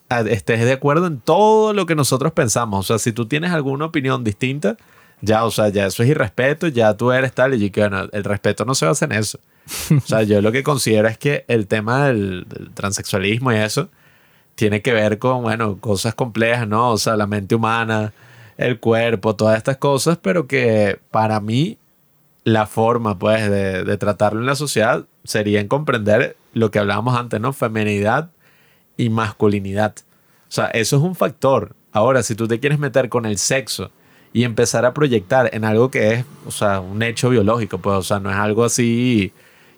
a- estés de acuerdo en todo lo que nosotros pensamos. O sea, si tú tienes alguna opinión distinta, ya, o sea, ya eso es irrespeto, ya tú eres tal, y que bueno, el respeto no se basa en eso. O sea, yo lo que considero es que el tema del, del transexualismo y eso tiene que ver con, bueno, cosas complejas, ¿no? O sea, la mente humana, el cuerpo, todas estas cosas, pero que para mí la forma, pues, de, de tratarlo en la sociedad sería en comprender lo que hablábamos antes, ¿no? Feminidad y masculinidad. O sea, eso es un factor. Ahora, si tú te quieres meter con el sexo y empezar a proyectar en algo que es, o sea, un hecho biológico, pues, o sea, no es algo así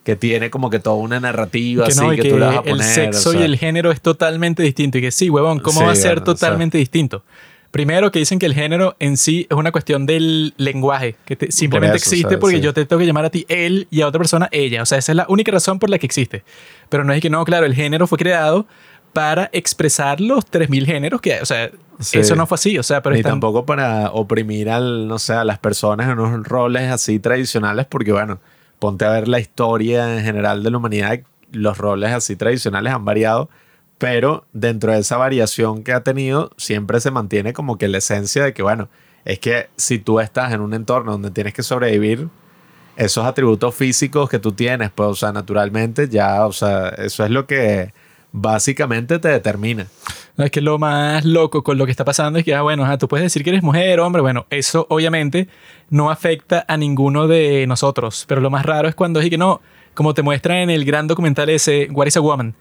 que tiene como que toda una narrativa Que así no, que, que tú vas a el poner. sexo o sea, y el género es totalmente distinto. Y que sí, huevón, ¿cómo Sí, va a ser bueno, o sea. totalmente distinto? Primero que dicen que el género en sí es una cuestión del lenguaje, que te- simplemente eso, existe o sea, porque sí. yo te tengo que llamar a ti él y a otra persona ella. O sea, esa es la única razón por la que existe. Pero no es que no, claro, el género fue creado para expresar los 3.000 géneros que hay. O sea, Sí. eso no fue así. O sea, pero Ni están- tampoco para oprimir al, no sé, a las personas en unos roles así tradicionales, porque bueno, ponte a ver la historia en general de la humanidad, los roles así tradicionales han variado, pero dentro de esa variación que ha tenido, siempre se mantiene como que la esencia de que, bueno, es que si tú estás en un entorno donde tienes que sobrevivir, esos atributos físicos que tú tienes, pues, o sea, naturalmente ya, o sea, eso es lo que básicamente te determina. Es que lo más loco con lo que está pasando es que, ah, bueno, tú puedes decir que eres mujer, hombre, bueno, eso obviamente no afecta a ninguno de nosotros, pero lo más raro es cuando es que no, como te muestran en el gran documental ese, What is a Woman,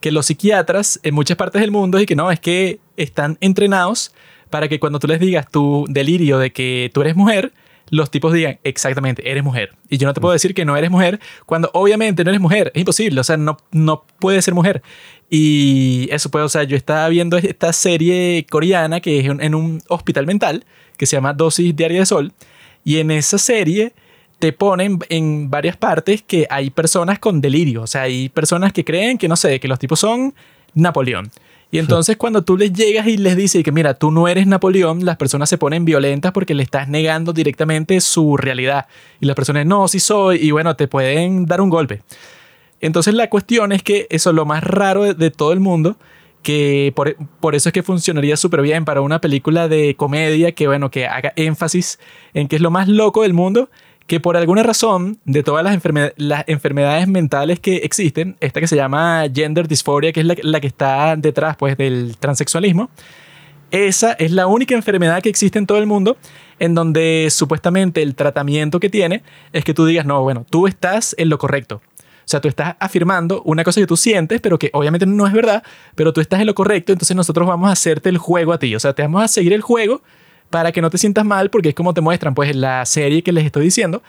que los psiquiatras en muchas partes del mundo es que no, es que están entrenados para que cuando tú les digas tu delirio de que tú eres mujer, los tipos digan, exactamente, eres mujer. Y yo no te puedo decir que no eres mujer cuando obviamente no eres mujer. Es imposible, o sea, no, no puedes ser mujer. Y eso pues, o sea, yo estaba viendo esta serie coreana que es en un hospital mental que se llama Dosis Diaria de Sol. Y en esa serie te ponen en varias partes que hay personas con delirio. O sea, hay personas que creen que, no sé, que los tipos son Napoleón. Y entonces cuando tú les llegas y les dices que mira, tú no eres Napoleón, las personas se ponen violentas porque le estás negando directamente su realidad. Y las personas, no, sí soy, y bueno, te pueden dar un golpe. Entonces la cuestión es que eso es lo más raro de, todo el mundo, que por, por eso es que funcionaría súper bien para una película de comedia que, bueno, que haga énfasis en que es lo más loco del mundo, que por alguna razón, de todas las, enfermedad- las enfermedades mentales que existen, esta que se llama gender dysphoria, que es la, la que está detrás pues, del transexualismo, esa es la única enfermedad que existe en todo el mundo en donde supuestamente el tratamiento que tiene es que tú digas, no, bueno, tú estás en lo correcto. O sea, tú estás afirmando una cosa que tú sientes, pero que obviamente no es verdad, pero tú estás en lo correcto, entonces nosotros vamos a hacerte el juego a ti. O sea, te vamos a seguir el juego para que no te sientas mal, porque es como te muestran, pues, la serie que les estoy diciendo,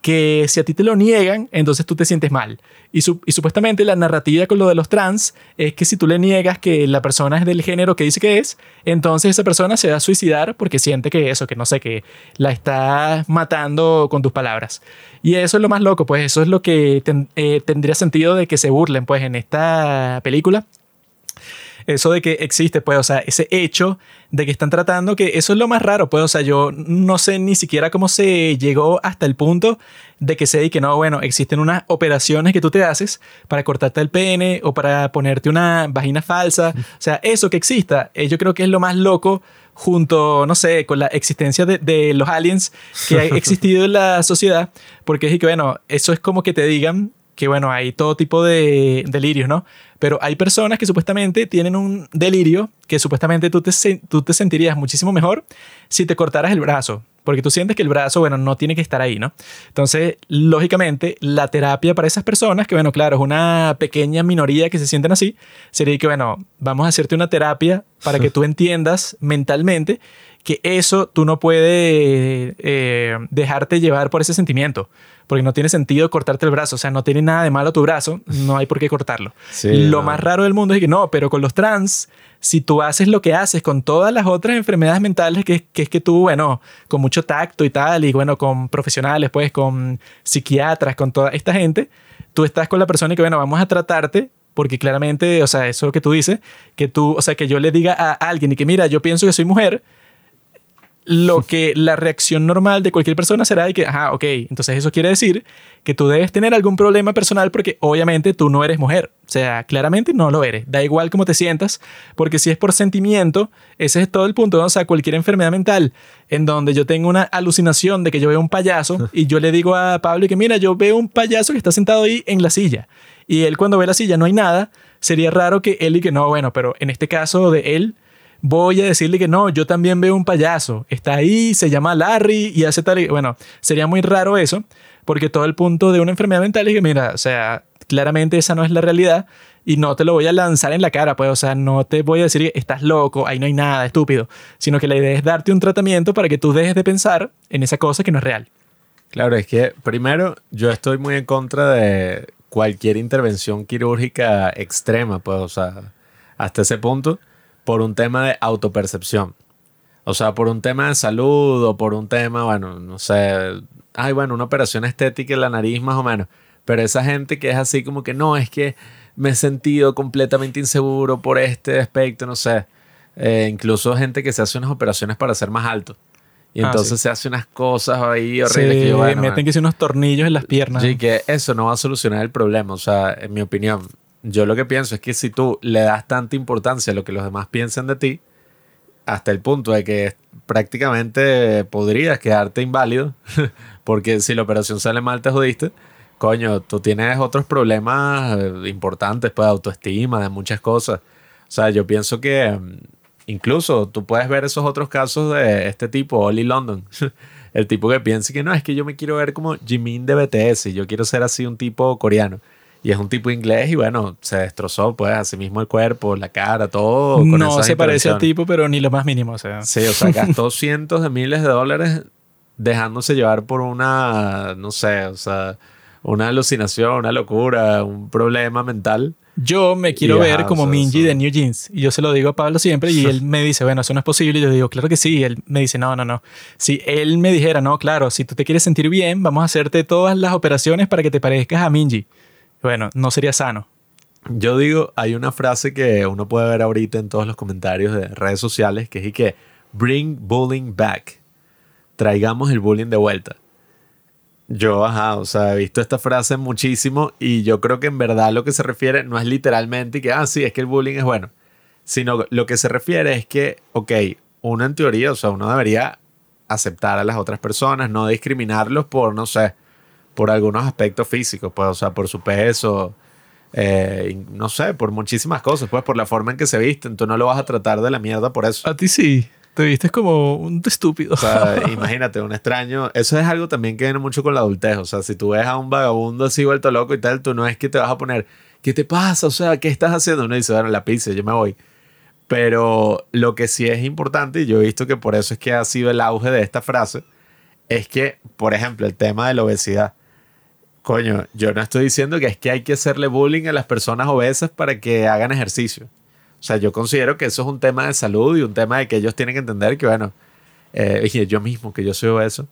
que si a ti te lo niegan, entonces tú te sientes mal. Y, su- y supuestamente la narrativa con lo de los trans es que si tú le niegas que la persona es del género que dice que es, entonces esa persona se va a suicidar porque siente que eso, que no sé, que la está matando con tus palabras. Y eso es lo más loco, pues eso es lo que eh, tendría sentido de que se burlen, pues en esta película eso de que existe, pues, o sea, ese hecho de que están tratando, que eso es lo más raro, pues, o sea, yo no sé ni siquiera cómo se llegó hasta el punto de que se di que no, bueno, existen unas operaciones que tú te haces para cortarte el pene o para ponerte una vagina falsa, o sea, eso que exista, eh, yo creo que es lo más loco junto, no sé, con la existencia de, de los aliens que ha existido en la sociedad, porque es que, bueno, eso es como que te digan que bueno, hay todo tipo de delirios, ¿no? Pero hay personas que supuestamente tienen un delirio que supuestamente tú te, tú te sentirías muchísimo mejor si te cortaras el brazo, porque tú sientes que el brazo, bueno, no tiene que estar ahí, ¿no? Entonces, lógicamente, la terapia para esas personas, que bueno, claro, es una pequeña minoría que se sienten así, sería que, bueno, vamos a hacerte una terapia para que tú entiendas mentalmente que eso tú no puedes eh, dejarte llevar por ese sentimiento, porque no tiene sentido cortarte el brazo, o sea, no tiene nada de malo tu brazo, no hay por qué cortarlo. Sí, lo no. más raro del mundo es que no, pero con los trans, si tú haces lo que haces con todas las otras enfermedades mentales, que, que es que tú, bueno, con mucho tacto y tal, y bueno, con profesionales, pues, con psiquiatras, con toda esta gente, tú estás con la persona y que, bueno, vamos a tratarte. Porque claramente, o sea, eso es lo que tú dices, que tú, o sea, que yo le diga a alguien y que mira, yo pienso que soy mujer, lo que la reacción normal de cualquier persona será de que, ajá, ok, entonces eso quiere decir que tú debes tener algún problema personal porque obviamente tú no eres mujer. O sea, claramente no lo eres. Da igual cómo te sientas, porque si es por sentimiento, ese es todo el punto. ¿no? O sea, cualquier enfermedad mental en donde yo tengo una alucinación de que yo veo un payaso y yo le digo a Pablo que, mira, yo veo un payaso que está sentado ahí en la silla. Y él cuando ve la silla no hay nada, sería raro que él y que no, bueno, pero en este caso de él, voy a decirle que no, yo también veo un payaso, está ahí, se llama Larry y hace tal. Bueno, sería muy raro eso, porque todo el punto de una enfermedad mental es que, mira, o sea, claramente esa no es la realidad y no te lo voy a lanzar en la cara, pues, o sea, no te voy a decir que estás loco, ahí no hay nada, estúpido, sino que la idea es darte un tratamiento para que tú dejes de pensar en esa cosa que no es real. Claro, es que primero yo estoy muy en contra de cualquier intervención quirúrgica extrema, pues, o sea, hasta ese punto, por un tema de autopercepción. O sea, por un tema de salud o por un tema, bueno, no sé, ay, bueno, una operación estética en la nariz más o menos. Pero esa gente que es así como que no, es que me he sentido completamente inseguro por este aspecto, no sé. Eh, incluso gente que se hace unas operaciones para ser más alto. Y Ah, entonces sí. se hace unas cosas ahí horribles Se que yo, bueno, meten que unos tornillos en las piernas. Sí, que eso no va a solucionar el problema. O sea, en mi opinión, yo lo que pienso es que si tú le das tanta importancia a lo que los demás piensan de ti, hasta el punto de que prácticamente podrías quedarte inválido, porque si la operación sale mal te jodiste, coño, tú tienes otros problemas eh, importantes, pues, de autoestima, de muchas cosas. O sea, yo pienso que mm, incluso tú puedes ver esos otros casos de este tipo, Oli London. El tipo que piensa que no, es que yo me quiero ver como Jimin de BTS yo quiero ser así un tipo coreano. Y es un tipo inglés y bueno, se destrozó pues así mismo el cuerpo, la cara, todo. con no esas se parece al tipo, pero ni lo más mínimo. O sea, Sí, o sea, gastó cientos de miles de dólares dejándose llevar por una, no sé, o sea, una alucinación, una locura, un problema mental. yo me quiero Y, ver como o sea, Minji eso- de New Jeans. Y yo se lo digo a Pablo siempre y él me dice, bueno, eso no es posible. Y yo digo, claro que sí. Y él me dice, no, no, no. Si él me dijera, no, claro, si tú te quieres sentir bien, vamos a hacerte todas las operaciones para que te parezcas a Minji. Bueno, no sería sano. Yo digo, hay una frase que uno puede ver ahorita en todos los comentarios de redes sociales que es y que bring bullying back. Traigamos el bullying de vuelta. Yo, ajá, o sea, he visto esta frase muchísimo y yo creo que en verdad lo que se refiere no es literalmente que, ah, sí, es que el bullying es bueno, sino lo que se refiere es que, ok, uno en teoría, o sea, uno debería aceptar a las otras personas, no discriminarlos por, no sé, por algunos aspectos físicos, pues, o sea, por su peso, eh, no sé, por muchísimas cosas, pues, por la forma en que se visten, tú no lo vas a tratar de la mierda por eso. A ti sí. Te viste como un estúpido. O sea, imagínate, un extraño. Eso es algo también que viene mucho con la adultez. O sea, si tú ves a un vagabundo así vuelto loco y tal, tú no es que te vas a poner, ¿qué te pasa? O sea, ¿qué estás haciendo? Uno dice, bueno, la pizza, yo me voy. Pero lo que sí es importante, y yo he visto que por eso es que ha sido el auge de esta frase, es que, por ejemplo, el tema de la obesidad. Coño, yo no estoy diciendo que es que hay que hacerle bullying a las personas obesas para que hagan ejercicio. O sea, yo considero que eso es un tema de salud y un tema de que ellos tienen que entender que, bueno, eh, yo mismo, que yo soy obeso,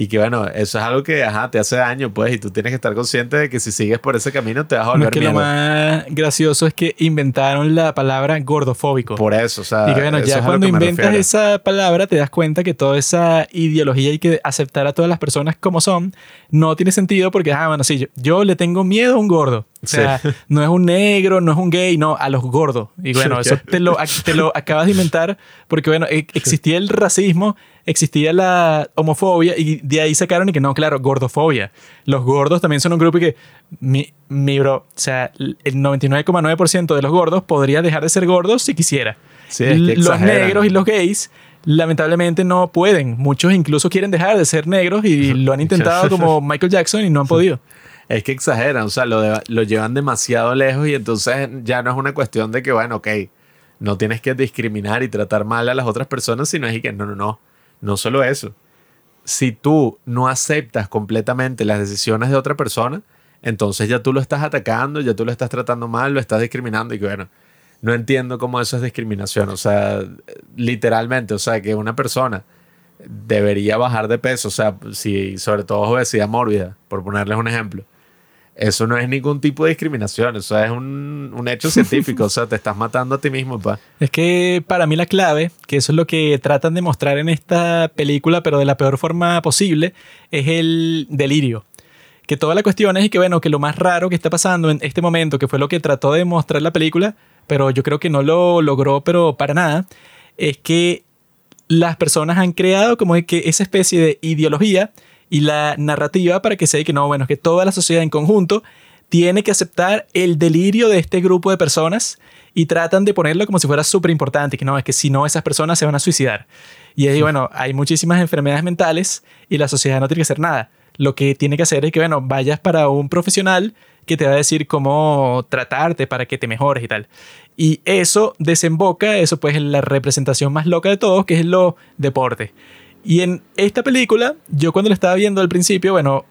y que, bueno, eso es algo que, ajá, te hace daño, pues, y tú tienes que estar consciente de que si sigues por ese camino te vas a No, es volver que lo más gracioso es que inventaron la palabra gordofóbico. Por eso, o sea, Y que bueno, ya cuando inventas esa palabra te das cuenta que toda esa ideología hay que aceptar a todas las personas como son no tiene sentido porque, ah, bueno, sí, yo, yo le tengo miedo a un gordo. O sea, no es un negro, no es un gay, no, a los gordos. Y bueno, eso te lo, te lo acabas de inventar porque, bueno, e- existía el racismo, existía la homofobia y de ahí sacaron y que no, claro, gordofobia. Los gordos también son un grupo y que, mi, mi bro, o sea, el 99,9% de los gordos podría dejar de ser gordos si quisiera. Sí, es que los negros y los gays lamentablemente no pueden. Muchos incluso quieren dejar de ser negros y lo han intentado como Michael Jackson y no han podido. Es que exageran, o sea, lo, de- lo llevan demasiado lejos y entonces ya no es una cuestión de que, bueno, ok, no tienes que discriminar y tratar mal a las otras personas, sino es que no, no, no, no solo eso. Si tú no aceptas completamente las decisiones de otra persona, entonces ya tú lo estás atacando, ya tú lo estás tratando mal, lo estás discriminando y que, bueno, no entiendo cómo eso es discriminación, o sea, literalmente, o sea, que una persona debería bajar de peso, o sea, si sobre todo obesidad mórbida, por ponerles un ejemplo. Eso no es ningún tipo de discriminación, eso es un, un hecho científico, o sea, te estás matando a ti mismo, pa. Es que para mí la clave, que eso es lo que tratan de mostrar en esta película, pero de la peor forma posible, es el delirio. Que toda la cuestión es que, bueno, que lo más raro que está pasando en este momento, que fue lo que trató de mostrar la película, pero yo creo que no lo logró, pero para nada, es que las personas han creado como que esa especie de ideología y la narrativa para que sea que no, bueno, que toda la sociedad en conjunto tiene que aceptar el delirio de este grupo de personas y tratan de ponerlo como si fuera súper importante, que no, es que si no, esas personas se van a suicidar. Y ahí, bueno, hay muchísimas enfermedades mentales y la sociedad no tiene que hacer nada. Lo que tiene que hacer es que, bueno, vayas para un profesional que te va a decir cómo tratarte para que te mejores y tal. Y eso desemboca, eso pues en la representación más loca de todos, que es lo deporte. Y en esta película, yo cuando la estaba viendo al principio, bueno,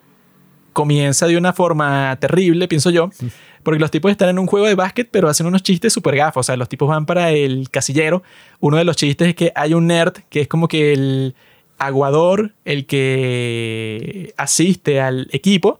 comienza de una forma terrible, pienso yo, porque los tipos están en un juego de básquet, pero hacen unos chistes súper gafos. O sea, los tipos van para el casillero. Uno de los chistes es que hay un nerd que es como que el aguador, el que asiste al equipo.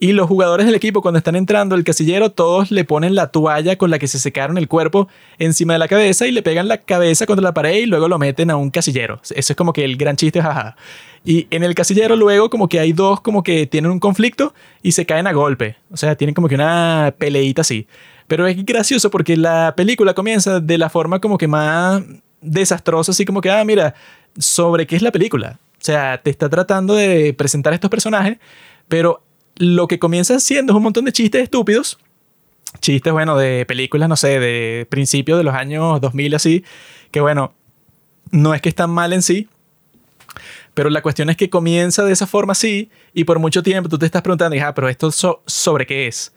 Y los jugadores del equipo, cuando están entrando al casillero, todos le ponen la toalla con la que se secaron el cuerpo encima de la cabeza y le pegan la cabeza contra la pared y luego lo meten a un casillero. Eso es como que el gran chiste, jaja. Y en el casillero luego como que hay dos como que tienen un conflicto y se caen a golpe. O sea, tienen como que una peleita así. Pero es gracioso porque la película comienza de la forma como que más desastrosa, así como que, ah, mira, sobre qué es la película. O sea, te está tratando de presentar estos personajes, pero lo que comienza haciendo es un montón de chistes estúpidos. Chistes, bueno, de películas, no sé, de principios de los años 2000 así, que bueno, no es que están mal en sí, pero la cuestión es que comienza de esa forma así y por mucho tiempo tú te estás preguntando, ah, pero esto sobre qué es.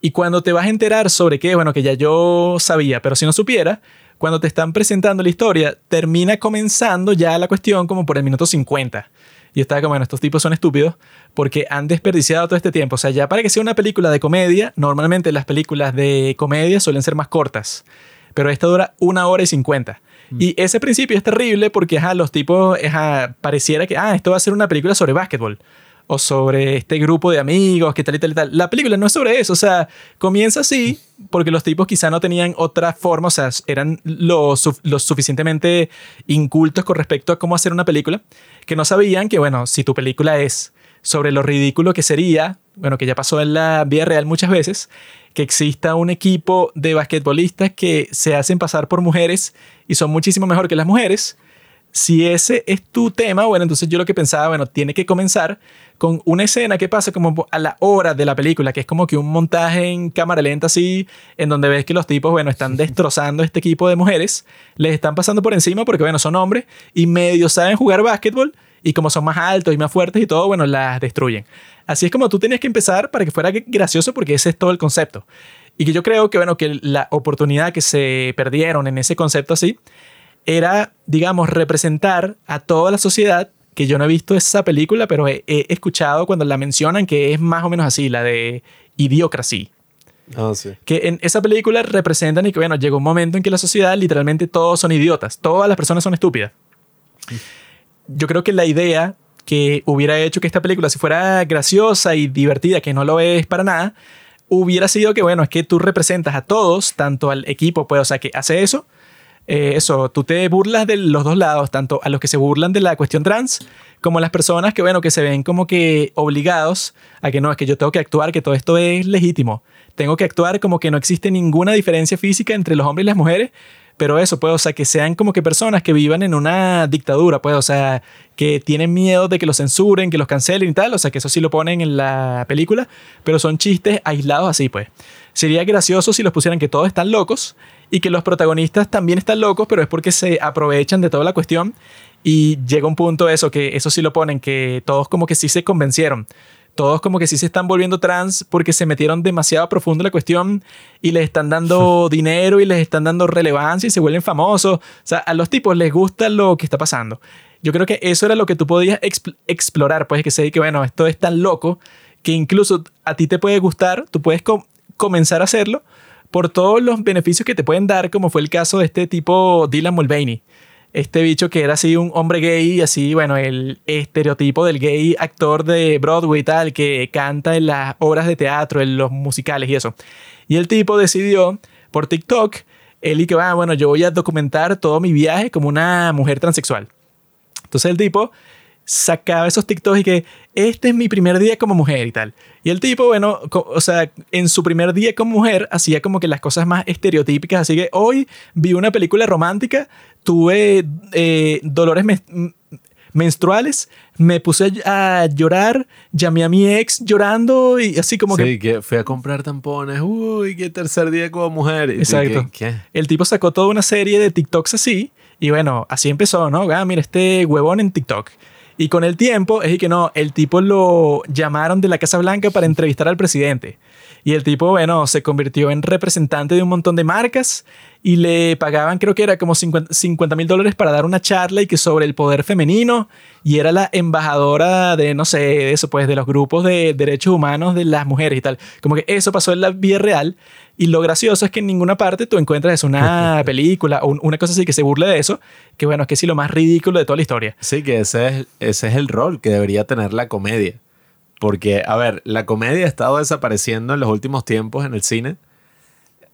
Y cuando te vas a enterar sobre qué, bueno, que ya yo sabía, pero si no supiera, cuando te están presentando la historia, termina comenzando ya la cuestión como por el minuto 50. Y estaba como, bueno, estos tipos son estúpidos porque han desperdiciado todo este tiempo. O sea, ya para que sea una película de comedia, normalmente las películas de comedia suelen ser más cortas. Pero esta dura una hora y cincuenta. Mm. Y ese principio es terrible porque ajá, los tipos pareciera que ah, esto va a ser una película sobre básquetbol o sobre este grupo de amigos, que tal y tal y tal. La película no es sobre eso, o sea, comienza así porque los tipos quizá no tenían otra forma, o sea, eran lo, suficientemente incultos con respecto a cómo hacer una película, que no sabían que, bueno, si tu película es sobre lo ridículo que sería, bueno, que ya pasó en la vida real muchas veces, que exista un equipo de basquetbolistas que se hacen pasar por mujeres y son muchísimo mejor que las mujeres, si ese es tu tema, bueno, entonces yo lo que pensaba, bueno, tiene que comenzar con una escena que pasa como a la hora de la película, que es como que un montaje en cámara lenta así, en donde ves que los tipos, bueno, están destrozando este equipo de mujeres, les están pasando por encima porque, bueno, son hombres y medio saben jugar básquetbol y como son más altos y más fuertes y todo, bueno, las destruyen. Así es como tú tenías que empezar para que fuera gracioso porque ese es todo el concepto. Y que yo creo que, bueno, que la oportunidad que se perdieron en ese concepto así era, digamos, representar a toda la sociedad, que yo no he visto esa película, pero he, escuchado cuando la mencionan que es más o menos así, la de Idiocracy. Ah, sí. Que en esa película representan y que, bueno, llegó un momento en que la sociedad literalmente todos son idiotas, todas las personas son estúpidas. Yo creo que la idea que hubiera hecho que esta película, si fuera graciosa y divertida, que no lo es para nada, hubiera sido que, bueno, es que tú representas a todos, tanto al equipo, pues, o sea, que hace eso, eh, eso, tú te burlas de los dos lados, tanto a los que se burlan de la cuestión trans, como a las personas que, bueno, que se ven como que obligados a que no, es que yo tengo que actuar, que todo esto es legítimo. Tengo que actuar como que no existe ninguna diferencia física entre los hombres y las mujeres, pero eso, pues, o sea, que sean como que personas que vivan en una dictadura, pues, o sea, que tienen miedo de que los censuren, que los cancelen y tal, o sea, que eso sí lo ponen en la película, pero son chistes aislados así, pues. Sería gracioso si los pusieran que todos están locos y que los protagonistas también están locos, pero es porque se aprovechan de toda la cuestión y llega un punto eso, que eso sí lo ponen, que todos como que sí se convencieron. Todos como que sí se están volviendo trans porque se metieron demasiado profundo en la cuestión y les están dando dinero y les están dando relevancia y se vuelven famosos. O sea, a los tipos les gusta lo que está pasando. Yo creo que eso era lo que tú podías explorar, pues que sé que, bueno, esto es tan loco que incluso a ti te puede gustar, tú puedes comenzar a hacerlo por todos los beneficios que te pueden dar, como fue el caso de este tipo Dylan Mulvaney. Este bicho que era así un hombre gay, así, bueno, el estereotipo del gay actor de Broadway y tal, que canta en las obras de teatro, en los musicales y eso. Y el tipo decidió por TikTok, él y que va, ah, bueno, yo voy a documentar todo mi viaje como una mujer transexual. Entonces el tipo sacaba esos TikToks y que este es mi primer día como mujer y tal. Y el tipo, bueno, o sea, en su primer día como mujer hacía como que las cosas más estereotípicas. Así que hoy vi una película romántica, tuve eh, dolores menstruales, me puse a llorar, llamé a mi ex llorando y así como que... Sí, que fui a comprar tampones, uy, qué tercer día como mujer. Exacto. El tipo sacó toda una serie de TikToks así y bueno, así empezó, ¿no? Ah, mira, este huevón en TikTok. Y con el tiempo es que no, el tipo lo llamaron de la Casa Blanca para entrevistar al presidente. Y el tipo, bueno, se convirtió en representante de un montón de marcas y le pagaban, creo que era como 50 mil dólares para dar una charla y que sobre el poder femenino y era la embajadora de, no sé, de eso, pues de los grupos de derechos humanos de las mujeres y tal. Como que eso pasó en la vida real y lo gracioso es que en ninguna parte tú encuentras una película o una cosa así que se burle de eso, que bueno, es que sí lo más ridículo de toda la historia. Sí, que ese es, ese es el rol que debería tener la comedia. Porque, a ver, la comedia ha estado desapareciendo en los últimos tiempos en el cine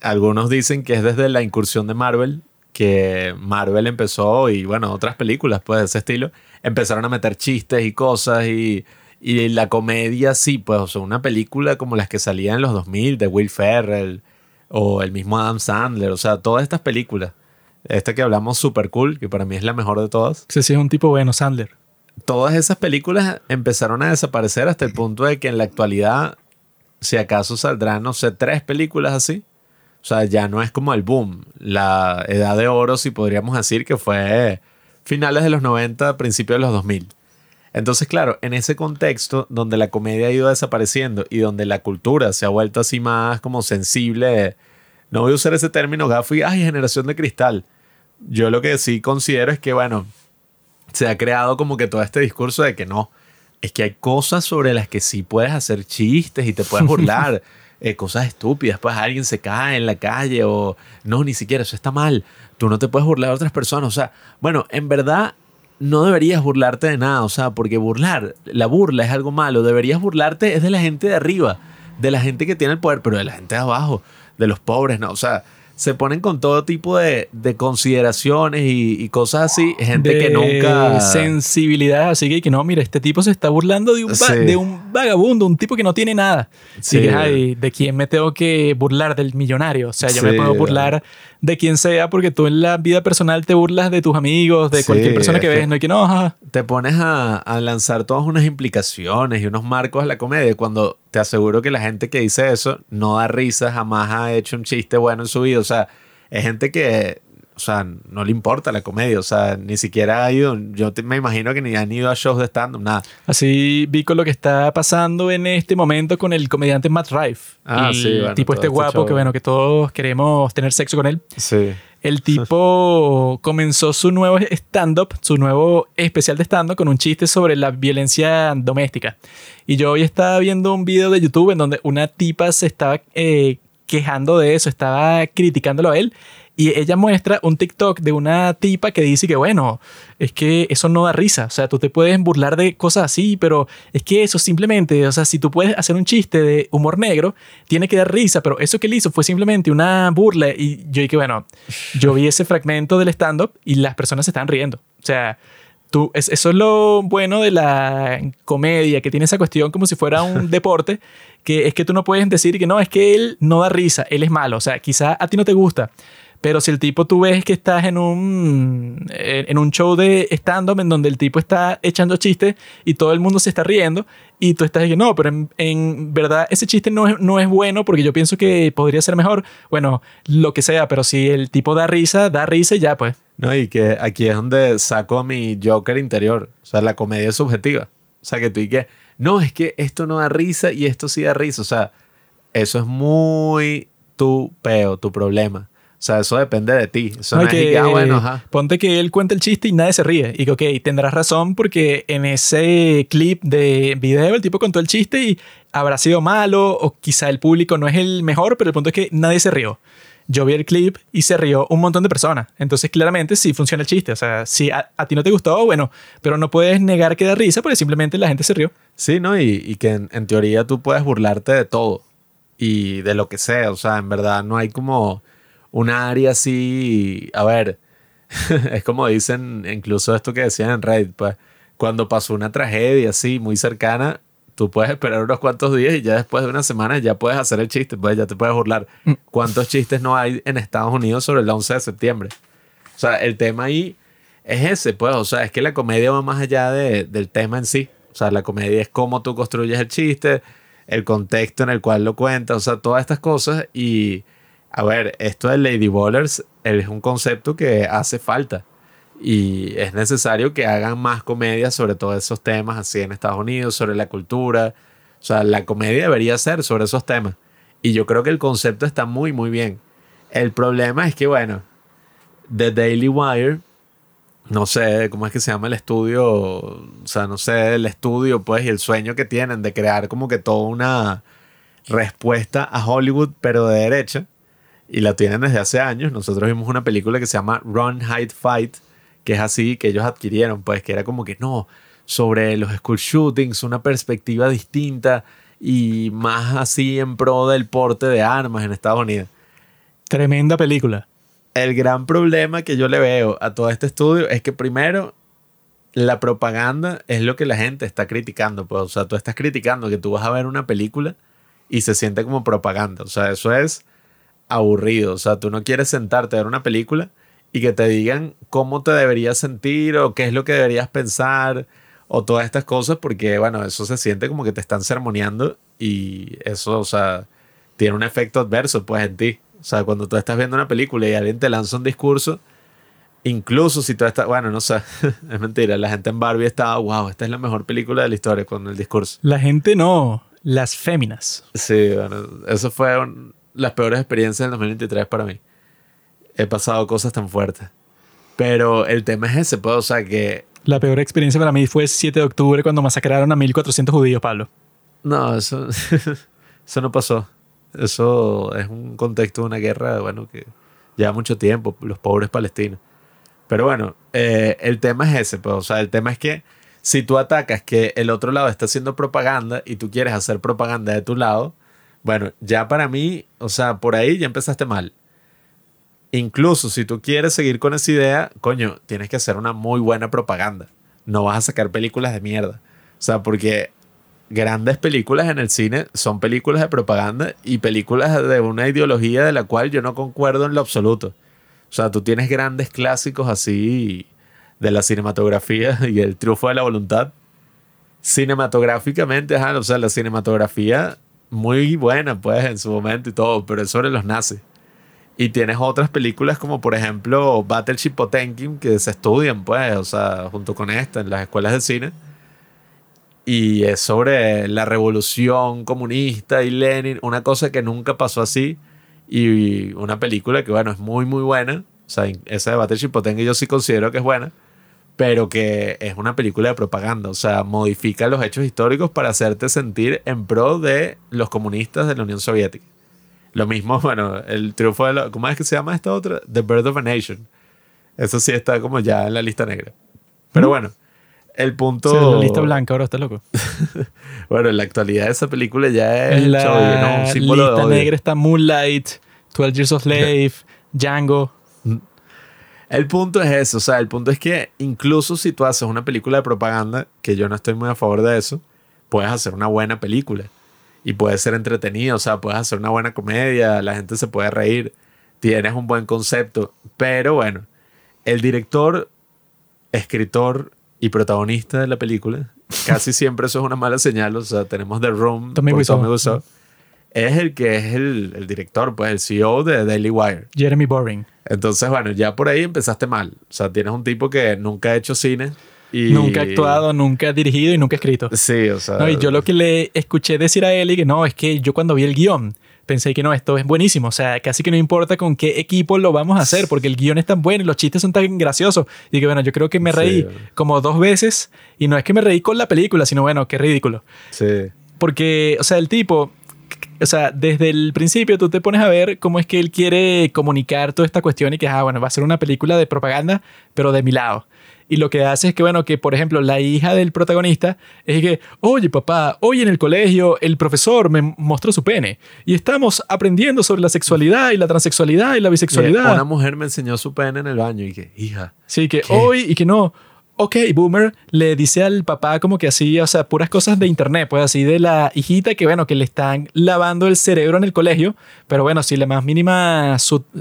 algunos dicen que es desde la incursión de Marvel, que Marvel empezó y bueno, otras películas pues de ese estilo, empezaron a meter chistes y cosas y, y la comedia sí, pues o sea, una película como las que salían en los 2000 de Will Ferrell o el mismo Adam Sandler, o sea, todas estas películas. Esta que hablamos super cool, que para mí es la mejor de todas. Sí, sí, es un tipo bueno, Sandler. Todas esas películas empezaron a desaparecer hasta el punto de que en la actualidad, si acaso saldrán, no sé, tres películas así o sea, ya no es como el boom. La edad de oro, si podríamos decir que fue finales de los 90, principios de los 2000. Entonces, claro, en ese contexto donde la comedia ha ido desapareciendo y donde la cultura se ha vuelto así más como sensible, no voy a usar ese término gafo y, ay, generación de cristal. Yo lo que sí considero es que, bueno, se ha creado como que todo este discurso de que no, es que hay cosas sobre las que sí puedes hacer chistes y te puedes burlar. Eh, cosas estúpidas, pues alguien se cae en la calle o no, ni siquiera, eso está mal, tú no te puedes burlar de otras personas, o sea, bueno, en verdad no deberías burlarte de nada, o sea, porque burlar, la burla es algo malo, deberías burlarte es de la gente de arriba, de la gente que tiene el poder, pero de la gente de abajo, de los pobres, no, o sea, se ponen con todo tipo de, consideraciones y, cosas así. Gente que nunca. Sensibilidad, así que, que no, mira, este tipo se está burlando de un, de un vagabundo, un tipo que no tiene nada. Sí. ¿de quién me tengo que burlar? Del millonario. O sea, yo me puedo burlar de quien sea, porque tú en la vida personal te burlas de tus amigos, de cualquier persona que ves, no hay que no. Te pones a, a, lanzar todas unas implicaciones y unos marcos a la comedia cuando te aseguro que la gente que dice eso no da risa, jamás ha hecho un chiste bueno en su vida. O sea, es gente que o sea, no le importa la comedia, o sea, ni siquiera ha ido, yo me imagino que ni han ido a shows de stand-up, nada. Así vi con lo que está pasando en este momento con el comediante Matt Rife. Ah, sí, tipo este, este guapo que, bueno, que todos queremos tener sexo con él. Sí. El tipo comenzó su nuevo stand-up, su nuevo especial de stand-up con un chiste sobre la violencia doméstica. Y yo hoy estaba viendo un video de YouTube en donde una tipa se estaba eh, quejando de eso, estaba criticándolo a él y ella muestra un TikTok de una tipa que dice que, bueno, es que eso no da risa. O sea, tú te puedes burlar de cosas así, pero es que eso simplemente, o sea, si tú puedes hacer un chiste de humor negro, tiene que dar risa, pero eso que él hizo fue simplemente una burla. Y yo dije, bueno, yo vi ese fragmento del stand-up y las personas se están riendo. O sea, Tú, eso es lo bueno de la comedia, que tiene esa cuestión como si fuera un deporte, que es que tú no puedes decir que no, es que él no da risa, él es malo. O sea, quizá a ti no te gusta, pero si el tipo tú ves que estás en un, en un show de stand-up en donde el tipo está echando chistes y todo el mundo se está riendo y tú estás diciendo, no, pero en, en, verdad ese chiste no es, no es bueno porque yo pienso que podría ser mejor. Bueno, lo que sea, pero si el tipo da risa, da risa y ya pues. No, y que aquí es donde saco a mi Joker interior. O sea, la comedia es subjetiva. O sea, que tú y que, no, es que esto no da risa y esto sí da risa. O sea, eso es muy tu peo, tu problema. O sea, eso depende de ti. Eso no, es que, ah, bueno, Ponte que él cuenta el chiste y nadie se ríe. Y que, ok, tendrás razón porque en ese clip de video el tipo contó el chiste y habrá sido malo o quizá el público no es el mejor, pero el punto es que nadie se rió. Yo vi el clip y se rió un montón de personas. Entonces, claramente sí funciona el chiste. O sea, si a, ti no te gustó, bueno, pero no puedes negar que da risa porque simplemente la gente se rió. Sí, ¿no? Y, y que en, en teoría tú puedes burlarte de todo y de lo que sea. O sea, en verdad no hay como un área así, a ver, es como dicen, incluso esto que decían en Reddit, pues, cuando pasó una tragedia así, muy cercana, tú puedes esperar unos cuantos días y ya después de una semana ya puedes hacer el chiste, pues ya te puedes burlar. Mm. ¿Cuántos chistes no hay en Estados Unidos sobre el 11 de septiembre? O sea, el tema ahí es ese, pues, o sea, es que la comedia va más allá de, del tema en sí. O sea, la comedia es cómo tú construyes el chiste, el contexto en el cual lo cuentas, o sea, todas estas cosas y a ver, esto de Lady Ballers es un concepto que hace falta y es necesario que hagan más comedia sobre todos esos temas así en Estados Unidos, sobre la cultura. O sea, la comedia debería ser sobre esos temas. Y yo creo que el concepto está muy, muy bien. El problema es que, bueno, The Daily Wire, no sé cómo es que se llama el estudio, o sea, no sé, el estudio, pues, y el sueño que tienen de crear como que toda una respuesta a Hollywood, pero de derecha, y la tienen desde hace años. Nosotros vimos una película que se llama Run, Hide, Fight, que es así, que ellos adquirieron, pues, que era como que no, sobre los school shootings, una perspectiva distinta y más así en pro del porte de armas en Estados Unidos. Tremenda película. El gran problema que yo le veo a todo este estudio es que primero la propaganda es lo que la gente está criticando. Pues, o sea, tú estás criticando que tú vas a ver una película y se siente como propaganda. O sea, eso es aburrido. O sea, tú no quieres sentarte a ver una película y que te digan cómo te deberías sentir o qué es lo que deberías pensar o todas estas cosas porque, bueno, eso se siente como que te están sermoneando y eso, o sea, tiene un efecto adverso pues en ti. O sea, cuando tú estás viendo una película y alguien te lanza un discurso, incluso si tú estás, bueno, no sé, es mentira, la gente en Barbie estaba, wow, esta es la mejor película de la historia con el discurso. La gente no, las féminas. Sí, bueno, eso fue las peores experiencias del 2023 para mí. He pasado cosas tan fuertes. Pero el tema es ese, pues, o sea, que la peor experiencia para mí fue el 7 de octubre cuando masacraron a 1400 judíos, Pablo. No, eso, eso no pasó. Eso es un contexto de una guerra, bueno, que lleva mucho tiempo, los pobres palestinos. Pero bueno, eh, el tema es ese, pues, o sea, el tema es que si tú atacas que el otro lado está haciendo propaganda y tú quieres hacer propaganda de tu lado, bueno, ya para mí, o sea, por ahí ya empezaste mal. Incluso si tú quieres seguir con esa idea, coño, tienes que hacer una muy buena propaganda. No vas a sacar películas de mierda. O sea, porque grandes películas en el cine son películas de propaganda y películas de una ideología de la cual yo no concuerdo en lo absoluto. O sea, tú tienes grandes clásicos así de la cinematografía y el triunfo de la voluntad. Cinematográficamente, o sea, la cinematografía muy buena, pues, en su momento y todo, pero es sobre los nazis. Y tienes otras películas como por ejemplo Battleship Potemkin que se estudian pues, o sea, junto con esta en las escuelas de cine. Y es sobre la revolución comunista y Lenin, una cosa que nunca pasó así. Y una película que bueno, es muy muy buena. O sea, esa de Battleship Potemkin yo sí considero que es buena. Pero que es una película de propaganda. O sea, modifica los hechos históricos para hacerte sentir en pro de los comunistas de la Unión Soviética. Lo mismo, bueno, el triunfo de la, ¿Cómo es que se llama esta otra? The Birth of a Nation. Eso sí está como ya en la lista negra. Pero bueno, el punto. Sí, la lista blanca, ahora está loco. bueno, en la actualidad esa película ya es. En la lista negra está Moonlight, 12 Years of Slave, Django. El punto es eso, o sea, el punto es que incluso si tú haces una película de propaganda, que yo no estoy muy a favor de eso, puedes hacer una buena película y puede ser entretenido, o sea, puedes hacer una buena comedia, la gente se puede reír, tienes un buen concepto, pero bueno, el director, escritor y protagonista de la película, casi siempre eso es una mala señal, o sea, tenemos The Room, Tommy Wiseau, es el que es el, el, director, pues el CEO de Daily Wire. Jeremy Boring. Entonces, bueno, ya por ahí empezaste mal. O sea, tienes un tipo que nunca ha hecho cine Nunca ha actuado, nunca ha dirigido y nunca ha escrito. Sí, o sea. No, y yo lo que le escuché decir a él y que no, es que yo cuando vi el guion pensé que no, esto es buenísimo. O sea, casi que no importa con qué equipo lo vamos a hacer, porque el guion es tan bueno y los chistes son tan graciosos. Y que bueno, yo creo que me reí como dos veces. Y no es que me reí con la película, sino bueno, qué ridículo. Sí. Porque, o sea, el tipo, o sea, desde el principio tú te pones a ver cómo es que él quiere comunicar toda esta cuestión y que, ah, bueno, va a ser una película de propaganda, pero de mi lado. Y lo que hace es que, bueno, que por ejemplo la hija del protagonista es que, oye papá, hoy en el colegio el profesor me mostró su pene y estamos aprendiendo sobre la sexualidad y la transexualidad y la bisexualidad. una mujer me enseñó su pene en el baño y que, hija. Sí, que hoy y que no. Ok, Boomer le dice al papá como que así, o sea, puras cosas de internet, pues así de la hijita que, bueno, que le están lavando el cerebro en el colegio, pero bueno, sí, la más mínima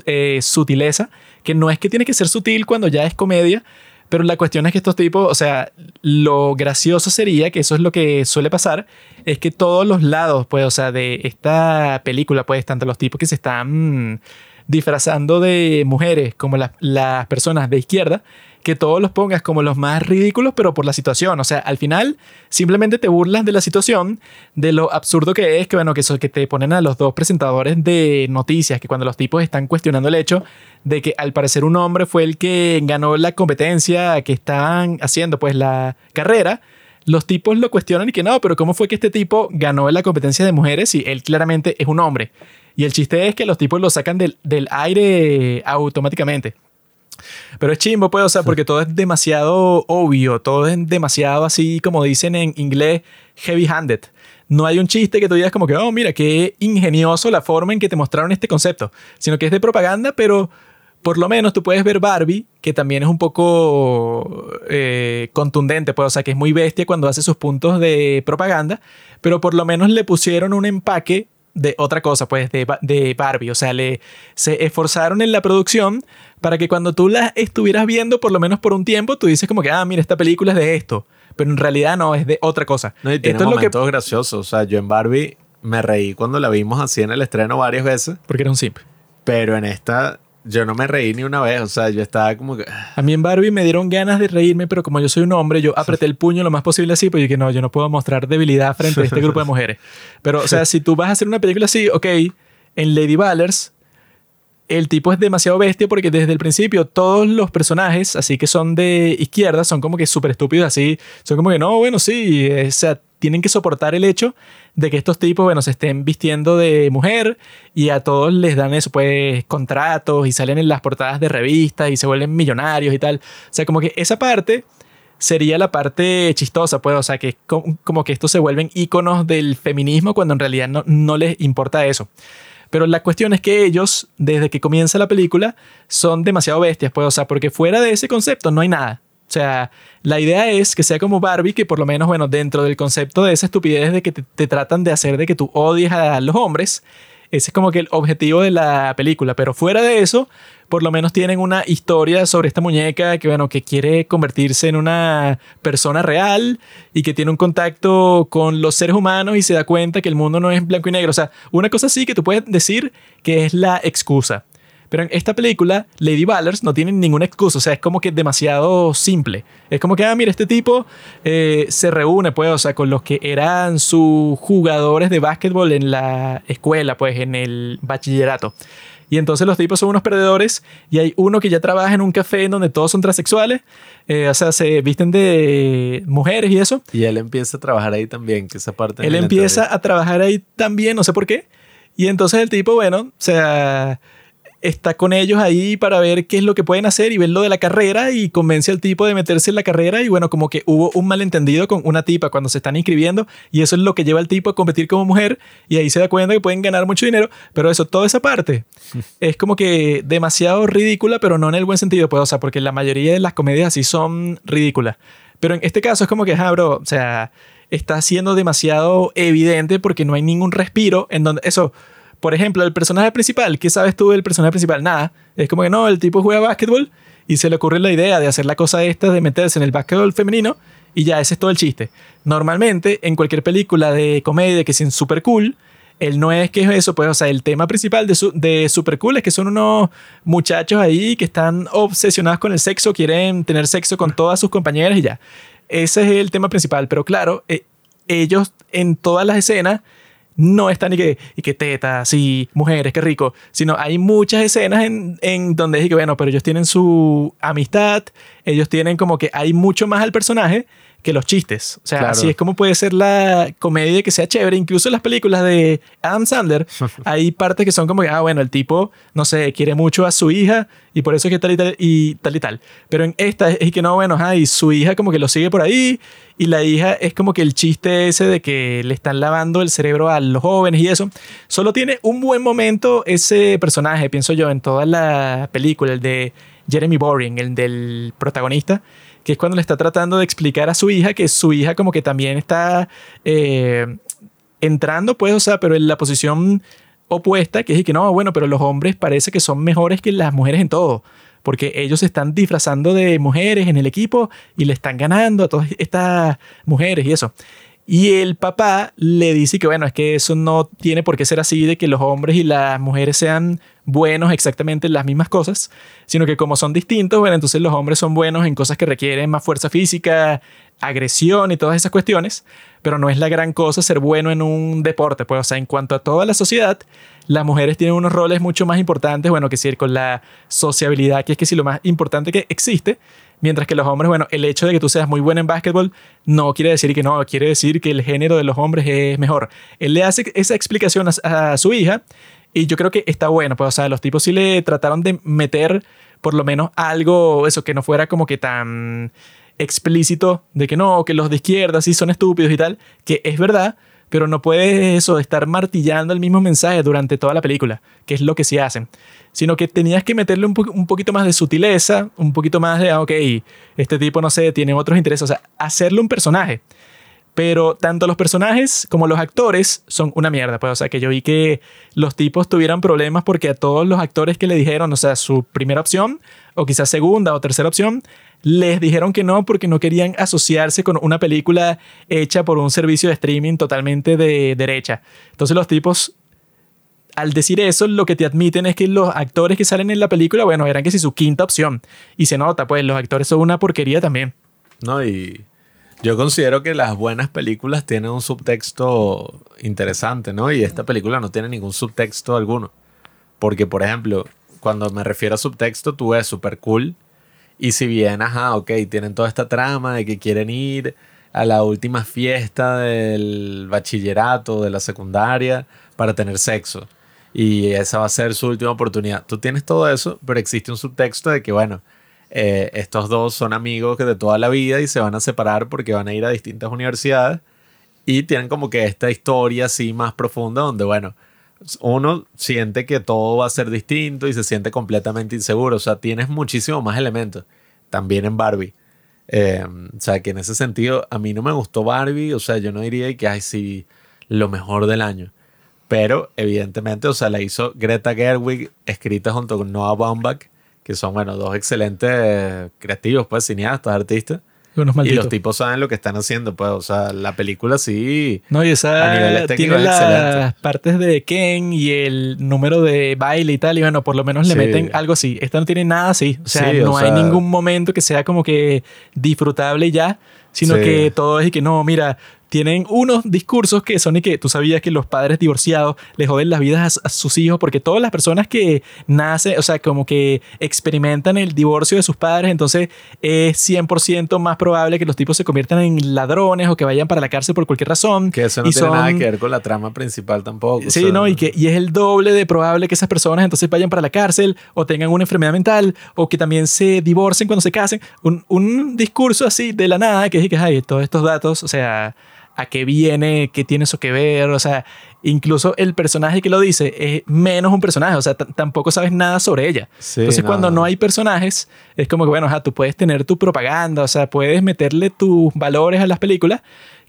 eh, sutileza, que no es que tiene que ser sutil cuando ya es comedia, pero la cuestión es que estos tipos, o sea, lo gracioso sería, que eso es lo que suele pasar, es que todos los lados, pues, o sea, de esta película, pues, tanto los tipos que se están disfrazando de mujeres como las- personas de izquierda, que todos los pongas como los más ridículos, pero por la situación. O sea, al final simplemente te burlas de la situación, de lo absurdo que es, que bueno, que, eso, que te ponen a los dos presentadores de noticias, que cuando los tipos están cuestionando el hecho de que al parecer un hombre fue el que ganó la competencia que estaban haciendo, pues la carrera, los tipos lo cuestionan y que no, pero ¿cómo fue que este tipo ganó la competencia de mujeres si él claramente es un hombre? Y el chiste es que los tipos lo sacan del, del aire automáticamente. Pero es chimbo, pues, o sea, porque todo es demasiado obvio, todo es demasiado así, como dicen en inglés, heavy-handed. No hay un chiste que tú digas como que, oh, mira, qué ingenioso la forma en que te mostraron este concepto, sino que es de propaganda, pero por lo menos tú puedes ver Barbie, que también es un poco eh, contundente, pues, o sea, que es muy bestia cuando hace sus puntos de propaganda, pero por lo menos le pusieron un empaque de otra cosa, pues, de, de Barbie. O sea, le, se esforzaron en la producción para que cuando tú la estuvieras viendo, por lo menos por un tiempo, tú dices como que, ah, mira, esta película es de esto. Pero en realidad no, es de otra cosa. No, y tiene esto es lo que... graciosos. O sea, yo en Barbie me reí cuando la vimos así en el estreno varias veces, Porque era un simp. pero en esta yo no me reí ni una vez. O sea, yo estaba como que... A mí en Barbie me dieron ganas de reírme, pero como yo soy un hombre, yo apreté el puño lo más posible así, porque dije, no, yo no puedo mostrar debilidad frente a este grupo de mujeres. Pero, o sea, si tú vas a hacer una película así, ok, en Lady Ballers, el tipo es demasiado bestia porque desde el principio todos los personajes, así que son de izquierda, son como que súper estúpidos, así, son como que, no, bueno, sí, eh, o sea, tienen que soportar el hecho de que estos tipos, bueno, se estén vistiendo de mujer y a todos les dan eso, pues, contratos y salen en las portadas de revistas y se vuelven millonarios y tal. O sea, como que esa parte sería la parte chistosa, pues, o sea, que como que estos se vuelven íconos del feminismo cuando en realidad no, no les importa eso. Pero la cuestión es que ellos, desde que comienza la película, son demasiado bestias, pues, o sea, porque fuera de ese concepto no hay nada. O sea, la idea es que sea como Barbie, que por lo menos, bueno, dentro del concepto de esa estupidez de que te, tratan de hacer de que tú odies a los hombres, ese es como que el objetivo de la película. Pero fuera de eso, por lo menos tienen una historia sobre esta muñeca que, bueno, que quiere convertirse en una persona real y que tiene un contacto con los seres humanos y se da cuenta que el mundo no es blanco y negro. O sea, una cosa así que tú puedes decir que es la excusa. Pero en esta película, Lady Ballers no tiene ninguna excusa, o sea, es como que demasiado simple. Es como que, ah, mira, este tipo eh, se reúne, pues, o sea, con los que eran sus jugadores de básquetbol en la escuela, pues, en el bachillerato. Y entonces los tipos son unos perdedores y hay uno que ya trabaja en un café en donde todos son transexuales, eh, o sea, se visten de mujeres y eso. Y él empieza a trabajar ahí también, que esa parte... Él empieza a trabajar ahí también, no sé por qué. Y entonces el tipo, bueno, o sea, está con ellos ahí para ver qué es lo que pueden hacer y ver lo de la carrera y convence al tipo de meterse en la carrera y bueno, como que hubo un malentendido con una tipa cuando se están inscribiendo y eso es lo que lleva al tipo a competir como mujer y ahí se da cuenta que pueden ganar mucho dinero, pero eso, toda esa parte es como que demasiado ridícula, pero no en el buen sentido, pues, o sea, porque la mayoría de las comedias así son ridículas. Pero en este caso es como que, ah, bro, o sea, está siendo demasiado evidente porque no hay ningún respiro en donde eso, por ejemplo, el personaje principal, ¿qué sabes tú del personaje principal? Nada. Es como que no, el tipo juega básquetbol y se le ocurre la idea de hacer la cosa esta de meterse en el básquetbol femenino y ya ese es todo el chiste. Normalmente en cualquier película de comedia que sea super cool, él no es que es eso, pues, o sea, el tema principal de, su, de Super Cool es que son unos muchachos ahí que están obsesionados con el sexo, quieren tener sexo con todas sus compañeras y ya. Ese es el tema principal, pero claro, eh, ellos en todas las escenas no están y que, y que tetas y mujeres, qué rico, sino hay muchas escenas en, en donde es que, bueno, pero ellos tienen su amistad, ellos tienen como que hay mucho más al personaje que los chistes. O sea, Claro. así es como puede ser la comedia que sea chévere. Incluso en las películas de Adam Sandler hay partes que son como que, ah, bueno, el tipo, no sé, quiere mucho a su hija y por eso es que tal y tal y tal y tal. Pero en esta es que no, bueno, ah, y su hija como que lo sigue por ahí y la hija es como que el chiste ese de que le están lavando el cerebro a los jóvenes y eso. Solo tiene un buen momento ese personaje, pienso yo, en toda la película, el de Jeremy Boring, el del protagonista, que es cuando le está tratando de explicar a su hija que su hija como que también está eh, entrando, pues, o sea, pero en la posición opuesta, que es que no, bueno, pero los hombres parece que son mejores que las mujeres en todo, porque ellos se están disfrazando de mujeres en el equipo y le están ganando a todas estas mujeres y eso. Y el papá le dice que, bueno, es que eso no tiene por qué ser así, de que los hombres y las mujeres sean buenos exactamente en las mismas cosas, sino que como son distintos, bueno, entonces los hombres son buenos en cosas que requieren más fuerza física, agresión y todas esas cuestiones, pero no es la gran cosa ser bueno en un deporte, pues, o sea, en cuanto a toda la sociedad, las mujeres tienen unos roles mucho más importantes, bueno, que decir, con la sociabilidad, que es que si lo más importante que existe, Mientras que los hombres, bueno, el hecho de que tú seas muy bueno en básquetbol no quiere decir que no, quiere decir que el género de los hombres es mejor. Él le hace esa explicación a, su hija y yo creo que está bueno, pues, o sea, los tipos sí le trataron de meter por lo menos algo, eso, que no fuera como que tan explícito de que no, que los de izquierda sí son estúpidos y tal, que es verdad, pero no puedes eso, estar martillando el mismo mensaje durante toda la película, que es lo que sí hacen, sino que tenías que meterle un, un poquito más de sutileza, un poquito más de, ah, ok, este tipo, no sé, tiene otros intereses, o sea, hacerle un personaje. Pero tanto los personajes como los actores son una mierda. Pues, o sea, que yo vi que los tipos tuvieran problemas porque a todos los actores que le dijeron, o sea, su primera opción, o quizás segunda o tercera opción, les dijeron que no porque no querían asociarse con una película hecha por un servicio de streaming totalmente de derecha. Entonces los tipos, al decir eso, lo que te admiten es que los actores que salen en la película, bueno, eran que si su quinta opción. Y se nota, pues los actores son una porquería también. No, y yo considero que las buenas películas tienen un subtexto interesante, ¿no? Y esta película no tiene ningún subtexto alguno. Porque, por ejemplo, cuando me refiero a subtexto, tú ves super cool y si bien, ajá, ok, tienen toda esta trama de que quieren ir a la última fiesta del bachillerato, de la secundaria, para tener sexo. Y esa va a ser su última oportunidad. Tú tienes todo eso, pero existe un subtexto de que, bueno, eh, estos dos son amigos de toda la vida y se van a separar porque van a ir a distintas universidades. Y tienen como que esta historia así más profunda donde, bueno, uno siente que todo va a ser distinto y se siente completamente inseguro. O sea, tienes muchísimo más elementos. También en Barbie. Eh, o sea, que en ese sentido, a mí no me gustó Barbie. O sea, yo no diría que, ay, sí, lo mejor del año. Pero, evidentemente, o sea, la hizo Greta Gerwig, escrita junto con Noah Baumbach, que son, bueno, dos excelentes creativos, pues, cineastas, artistas y los tipos saben lo que están haciendo, pues, o sea, la película sí. No, y esa tiene las partes de Ken y el número de baile y tal, y bueno, por lo menos le meten algo así. Esta no tiene nada así, o sea, no hay ningún momento que sea como que disfrutable ya, sino que todo es y que no, mira, tienen unos discursos que son y que tú sabías que los padres divorciados les joden las vidas a, sus hijos porque todas las personas que nacen, o sea, como que experimentan el divorcio de sus padres, entonces es 100% más probable que los tipos se conviertan en ladrones o que vayan para la cárcel por cualquier razón. Que eso no tiene nada que ver con la trama principal tampoco. Sí, no, y, que, y es el doble de probable que esas personas entonces vayan para la cárcel o tengan una enfermedad mental o que también se divorcien cuando se casen. Un, un discurso así de la nada que es que hay todos estos datos, o sea a qué viene, qué tiene eso que ver, o sea, incluso el personaje que lo dice es menos un personaje, o sea, tampoco sabes nada sobre ella. Entonces, cuando no hay personajes, es como que, bueno, tú puedes tener tu propaganda, o sea, puedes meterle tus valores a las películas,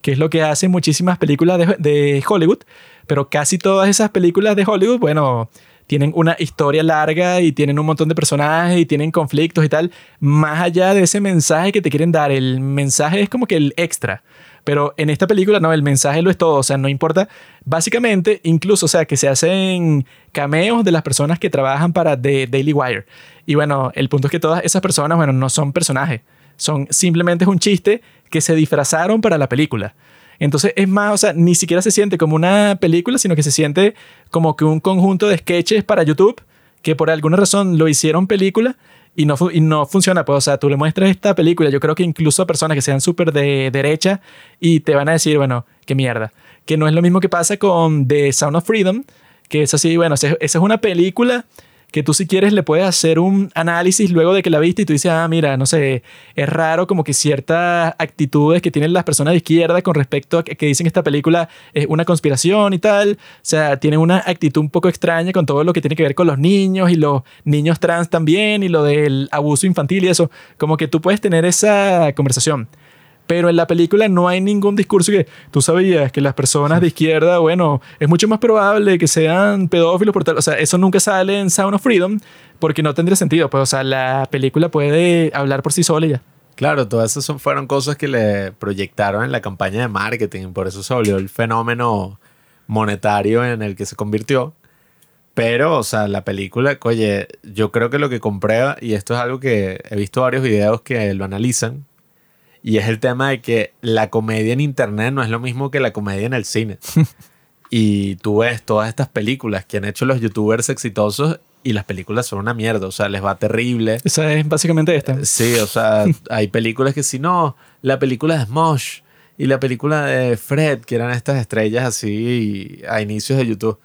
que es lo que hacen muchísimas películas de, de Hollywood, pero casi todas esas películas de Hollywood, bueno, tienen una historia larga y tienen un montón de personajes y tienen conflictos y tal, más allá de ese mensaje que te quieren dar. El mensaje es como que el extra. Pero en esta película, no, el mensaje lo es todo, o sea, no importa. Básicamente, incluso, o sea, que se hacen cameos de las personas que trabajan para The Daily Wire. Y bueno, el punto es que todas esas personas, bueno, no son personajes, son simplemente un chiste que se disfrazaron para la película. Entonces es más, o sea, ni siquiera se siente como una película, sino que se siente como que un conjunto de sketches para YouTube que por alguna razón lo hicieron película y no, y no funciona. Pues, o sea, tú le muestras esta película, yo creo que incluso a personas que sean súper de derecha y te van a decir, bueno, qué mierda. Que no es lo mismo que pasa con The Sound of Freedom, que es así, bueno, esa es una película que tú si quieres le puedes hacer un análisis luego de que la viste y tú dices, ah, mira, no sé, es raro como que ciertas actitudes que tienen las personas de izquierda con respecto a que, dicen que esta película es una conspiración y tal, o sea, tienen una actitud un poco extraña con todo lo que tiene que ver con los niños y los niños trans también y lo del abuso infantil y eso, como que tú puedes tener esa conversación. Pero en la película no hay ningún discurso que tú sabías que las personas de izquierda, bueno, es mucho más probable que sean pedófilos por tal. O sea, eso nunca sale en Sound of Freedom porque no tendría sentido. Pues, o sea, la película puede hablar por sí sola y ya. Claro, todas esas son, fueron cosas que le proyectaron en la campaña de marketing, por eso se volvió el fenómeno monetario en el que se convirtió. Pero, o sea, la película, oye, yo creo que lo que comprueba, y esto es algo que he visto varios videos que lo analizan, y es el tema de que la comedia en internet no es lo mismo que la comedia en el cine. y tú ves todas estas películas que han hecho los youtubers exitosos y las películas son una mierda, o sea, les va terrible. Esa es básicamente esta. Eh, sí, o sea, hay películas que si no, la película de Smosh y la película de Fred, que eran estas estrellas así a inicios de YouTube.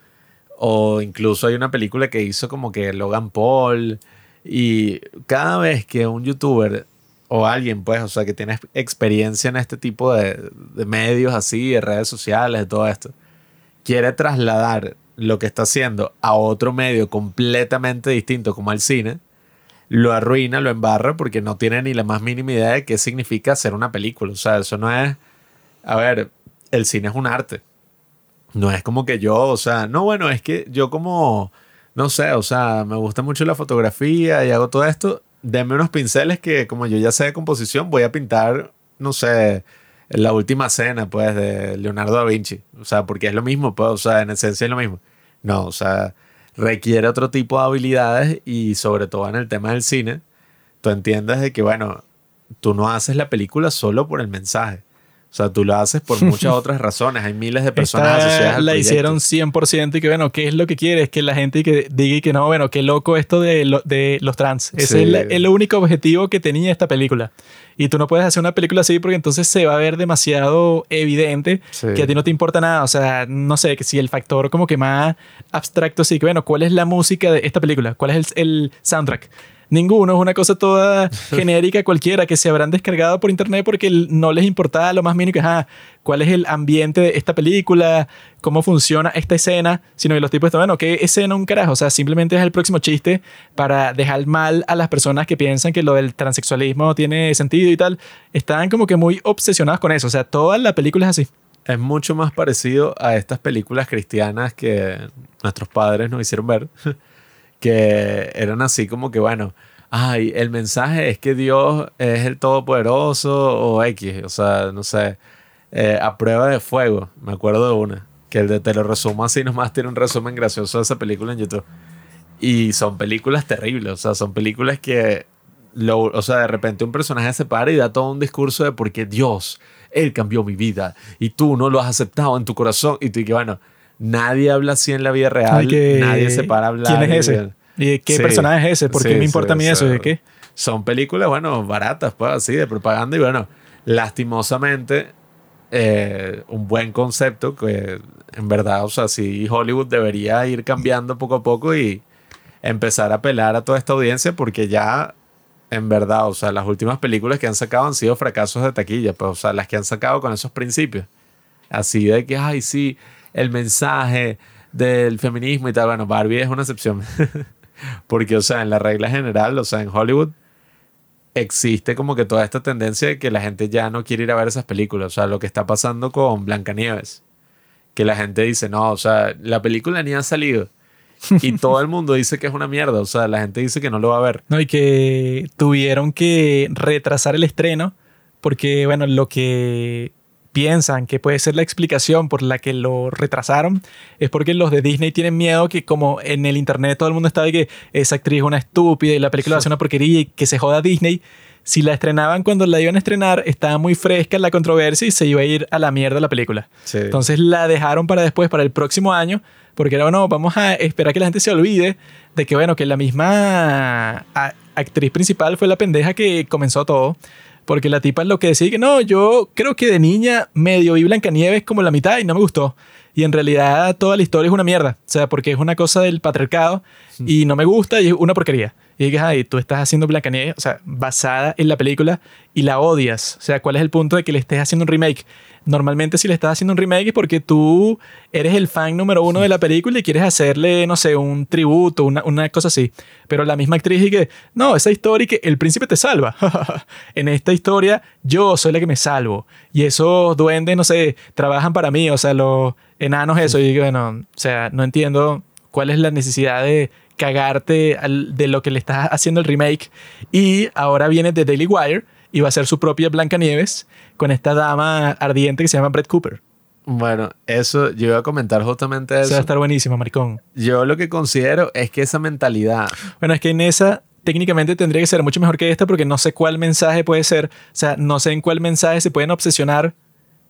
O incluso hay una película que hizo como que Logan Paul. Y cada vez que un youtuber o alguien, pues, o sea, que tiene experiencia en este tipo de, de medios así, de redes sociales, de todo esto, quiere trasladar lo que está haciendo a otro medio completamente distinto como el cine, lo arruina, lo embarra porque no tiene ni la más mínima idea de qué significa hacer una película. O sea, eso no es... A ver, el cine es un arte. No es como que yo, o sea, no, bueno, es que yo como, no sé, o sea, me gusta mucho la fotografía y hago todo esto. Deme unos pinceles que como yo ya sé de composición, voy a pintar, no sé, la última cena, pues, de Leonardo da Vinci. O sea, porque es lo mismo, pues, o sea, en esencia es lo mismo. No, o sea, requiere otro tipo de habilidades y sobre todo en el tema del cine, tú entiendes de que, bueno, tú no haces la película solo por el mensaje. O sea, tú lo haces por muchas otras razones. Hay miles de personas asociadas La hicieron 100% y que, bueno, ¿qué es lo que quieres? Que la gente que diga que no, bueno, qué loco esto de, de los trans. Ese es el, único objetivo que tenía esta película. Y tú no puedes hacer una película así porque entonces se va a ver demasiado evidente que a ti no te importa nada. O sea, no sé, que si el factor como que más abstracto, sí, que bueno, ¿cuál es la música de esta película? ¿Cuál es el, el soundtrack? Ninguno, es una cosa toda genérica cualquiera que se habrán descargado por internet porque no les importaba lo más mínimo que, ah, cuál es el ambiente de esta película, cómo funciona esta escena, sino que los tipos están, bueno, ¿qué escena un carajo? O sea, simplemente es el próximo chiste para dejar mal a las personas que piensan que lo del transexualismo tiene sentido y tal. Están como que muy obsesionados con eso, o sea, toda la película es así. Es mucho más parecido a estas películas cristianas que nuestros padres nos hicieron ver que eran así como que, bueno, ay, el mensaje es que Dios es el Todopoderoso o X, o sea, no sé, eh, a prueba de fuego, me acuerdo de una, que el de te lo resumo así nomás tiene un resumen gracioso de esa película en YouTube. Y son películas terribles, o sea, son películas que, lo, o sea, de repente un personaje se para y da todo un discurso de por qué Dios, Él cambió mi vida y tú no lo has aceptado en tu corazón y tú y que, bueno, Nadie habla así en la vida real. nadie se para a hablar. ¿Quién es ese? ¿Y qué personaje es ese? ¿Por qué me importa a mí eso? ¿De qué? Son películas, bueno, baratas, pues así, de propaganda. Y bueno, lastimosamente, eh, un buen concepto que en verdad, o sea, sí, Hollywood debería ir cambiando poco a poco y empezar a apelar a toda esta audiencia porque ya, en verdad, o sea, las últimas películas que han sacado han sido fracasos de taquilla, pues, o sea, las que han sacado con esos principios. Así de que, ay, sí, el mensaje del feminismo y tal. Bueno, Barbie es una excepción. Porque, o sea, en la regla general, o sea, en Hollywood existe como que toda esta tendencia de que la gente ya no quiere ir a ver esas películas. O sea, lo que está pasando con Blancanieves. Que la gente dice, no, o sea, la película ni ha salido. Y todo el mundo dice que es una mierda. O sea, la gente dice que no lo va a ver. No, y que tuvieron que retrasar el estreno porque, bueno, lo que piensan que puede ser la explicación por la que lo retrasaron es porque los de Disney tienen miedo que como en el internet todo el mundo está de que esa actriz es una estúpida y la película va a ser una porquería y que se joda Disney. Si la estrenaban cuando la iban a estrenar, estaba muy fresca la controversia y se iba a ir a la mierda la película. Entonces la dejaron para después, para el próximo año, porque era, bueno, vamos a esperar que la gente se olvide de que, bueno, que la misma actriz principal fue la pendeja que comenzó todo. Porque la tipa es lo que decía que no, yo creo que de niña medio vi Blancanieves como la mitad y no me gustó. Y en realidad toda la historia es una mierda. O sea, porque es una cosa del patriarcado y no me gusta y es una porquería. Y dices, ay, tú estás haciendo Blancanieves, o sea, basada en la película y la odias. O sea, ¿cuál es el punto de que le estés haciendo un remake? Normalmente si le estás haciendo un remake es porque tú eres el fan número uno de la película y quieres hacerle, no sé, un tributo, una, una cosa así. Pero la misma actriz dice, no, esa historia que el príncipe te salva. en esta historia yo soy la que me salvo. Y esos duendes, no sé, trabajan para mí, o sea, los enanos eso. Y digo, bueno, o sea, no entiendo cuál es la necesidad de cagarte de lo que le estás haciendo el remake. Y ahora viene de Daily Wire y va a ser su propia Blancanieves con esta dama ardiente que se llama Brett Cooper. Bueno, eso yo iba a comentar justamente Eso eso. va a estar buenísimo, maricón. Yo lo que considero es que esa mentalidad, Bueno, es que en esa técnicamente tendría que ser mucho mejor que esta porque no sé cuál mensaje puede ser. O sea, no sé en cuál mensaje se pueden obsesionar.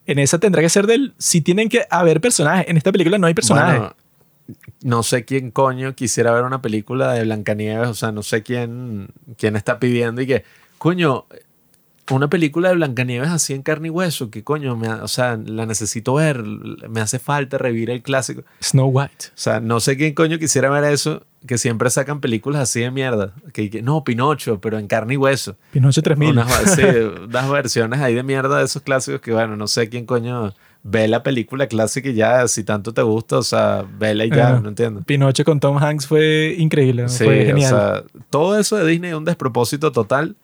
En esa tendrá que ser del... Si tienen que haber personajes. En esta película no hay personajes. bueno, no sé quién coño quisiera ver una película de Blancanieves, o sea, no sé quién, quién está pidiendo y que, coño, una película de Blancanieves así en carne y hueso, que coño, me ha- o sea, la necesito ver, me hace falta revivir el clásico. O Snow White. sea, no sé quién coño quisiera ver eso, que siempre sacan películas así de mierda. Que, que- no, Pinocho, pero en carne y hueso. Pinocho 3000. Unas, sí, unas versiones ahí de mierda de esos clásicos que, bueno, no sé quién coño ve la película clásica y ya, si tanto te gusta, o sea, vela y ya, no entiendo. Pinocho con Tom Hanks fue increíble. ¿no? Sí, fue o genial. sea, todo eso de Disney es un despropósito total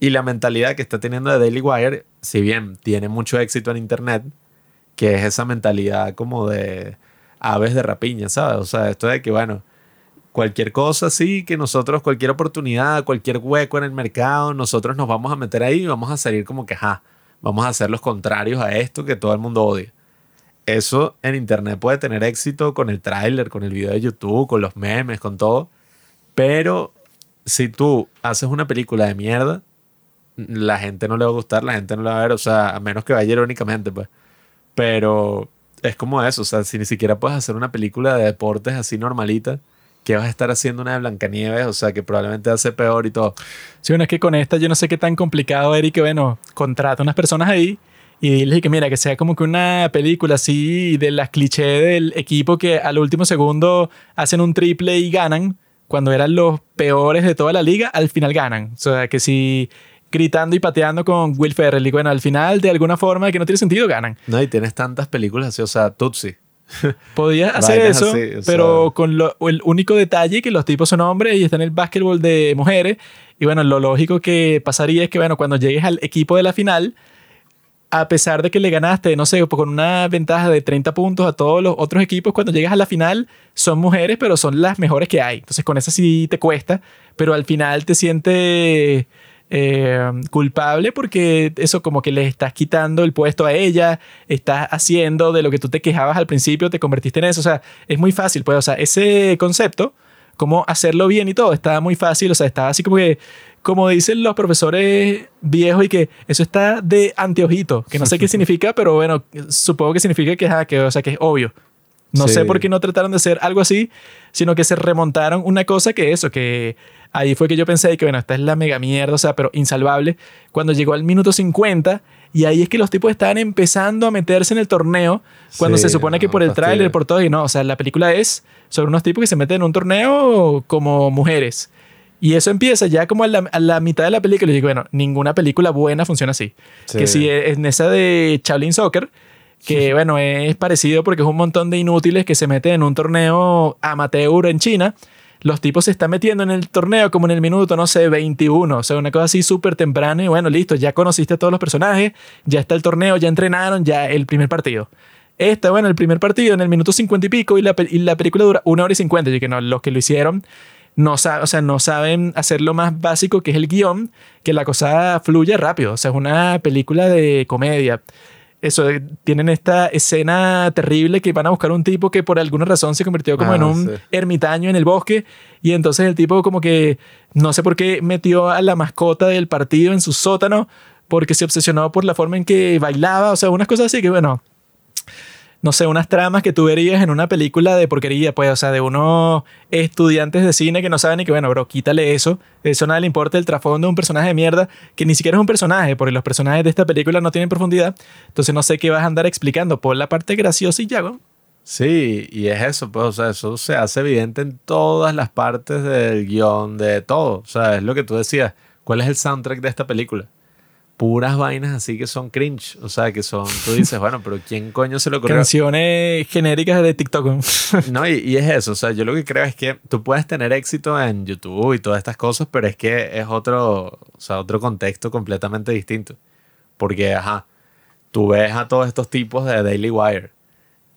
y la mentalidad que está teniendo de Daily Wire, si bien tiene mucho éxito en internet, que es esa mentalidad como de aves de rapiña, ¿sabes? O sea, esto de que, bueno, cualquier cosa así, que nosotros, cualquier oportunidad, cualquier hueco en el mercado, nosotros nos vamos a meter ahí y vamos a salir como que, ajá, vamos a hacer los contrarios a esto que todo el mundo odia. Eso en internet puede tener éxito con el tráiler, con el video de YouTube, con los memes, con todo. Pero si tú haces una película de mierda, la gente no le va a gustar, la gente no la va a ver, o sea, a menos que vaya irónicamente, pues. Pero es como eso, o sea, si ni siquiera puedes hacer una película de deportes así normalita, que vas a estar haciendo una de Blancanieves, o sea, que probablemente hace peor y todo. Sí, bueno, es que con esta yo no sé qué tan complicado era y que, bueno, contrata unas personas ahí y diles que, mira, que sea como que una película así de las clichés del equipo que al último segundo hacen un triple y ganan, cuando eran los peores de toda la liga, al final ganan. O sea, que si gritando y pateando con Will Ferrell y bueno, al final de alguna forma que no tiene sentido, ganan. No, y tienes tantas películas así, o sea, Tutsi. Podía hacer Vainas eso, así, o pero con lo- el único detalle que los tipos son hombres y están en el básquetbol de mujeres. Y bueno, lo lógico que pasaría es que, bueno, cuando llegues al equipo de la final, a pesar de que le ganaste, no sé, con una ventaja de 30 puntos a todos los otros equipos, cuando llegas a la final son mujeres, pero son las mejores que hay. Entonces con esa sí te cuesta, pero al final te sientes eh, culpable porque eso como que le estás quitando el puesto a ella, estás haciendo de lo que tú te quejabas al principio, te convertiste en eso. O sea, es muy fácil, pues, o sea, ese concepto, cómo hacerlo bien y todo, está muy fácil, o sea, está así como que, como dicen los profesores viejos y que eso está de anteojito, que no sé qué significa, pero bueno, supongo que significa que, ajá, que, o sea, que es obvio. No Sí. sé por qué no trataron de hacer algo así, sino que se remontaron una cosa que eso, que ahí fue que yo pensé que, bueno, esta es la mega mierda, o sea, pero insalvable. Cuando llegó al minuto 50, y ahí es que los tipos estaban empezando a meterse en el torneo, cuando Sí, se supone que no, por el tráiler, por todo, y no, o sea, la película es sobre unos tipos que se meten en un torneo como mujeres. Y eso empieza ya como a la, a la mitad de la película. Y digo, bueno, ninguna película buena funciona así. Sí. Que si en esa de Shaolin Soccer, que bueno, es parecido porque es un montón de inútiles que se meten en un torneo amateur en China. Los tipos se están metiendo en el torneo como en el minuto, no sé, 21. O sea, una cosa así súper temprana. Y bueno, listo, ya conociste a todos los personajes, ya está el torneo, ya entrenaron, ya el primer partido. Esta, bueno, el primer partido en el minuto 50 y pico y la, y la película dura una hora y 50. Y que no, los que lo hicieron no, sa- o sea, no saben hacer lo más básico que es el guion, que la cosa fluya rápido. O sea, es una película de comedia. Eso, eh, tienen esta escena terrible que van a buscar un tipo que por alguna razón se convirtió como Ah, en un sí. ermitaño en el bosque y entonces el tipo como que no sé por qué metió a la mascota del partido en su sótano porque se obsesionó por la forma en que bailaba, o sea, unas cosas así que bueno, no sé, unas tramas que tú verías en una película de porquería, pues, o sea, de unos estudiantes de cine que no saben ni que, bueno, bro, quítale eso. Eso nada le importa el trasfondo de un personaje de mierda, que ni siquiera es un personaje, porque los personajes de esta película no tienen profundidad. Entonces no sé qué vas a andar explicando por la parte graciosa y ya. Sí, y es eso, pues, o sea, eso se hace evidente en todas las partes del guion, de todo. O sea, es lo que tú decías. ¿Cuál es el soundtrack de esta película? Puras vainas así que son cringe. O sea, que son, tú dices, bueno, pero ¿quién coño se le ocurrió? Canciones genéricas de TikTok. No, y, y es eso, o sea, yo lo que creo es que tú puedes tener éxito en YouTube y todas estas cosas, pero es que es otro, o sea, otro contexto completamente distinto. Porque, ajá, tú ves a todos estos tipos de Daily Wire,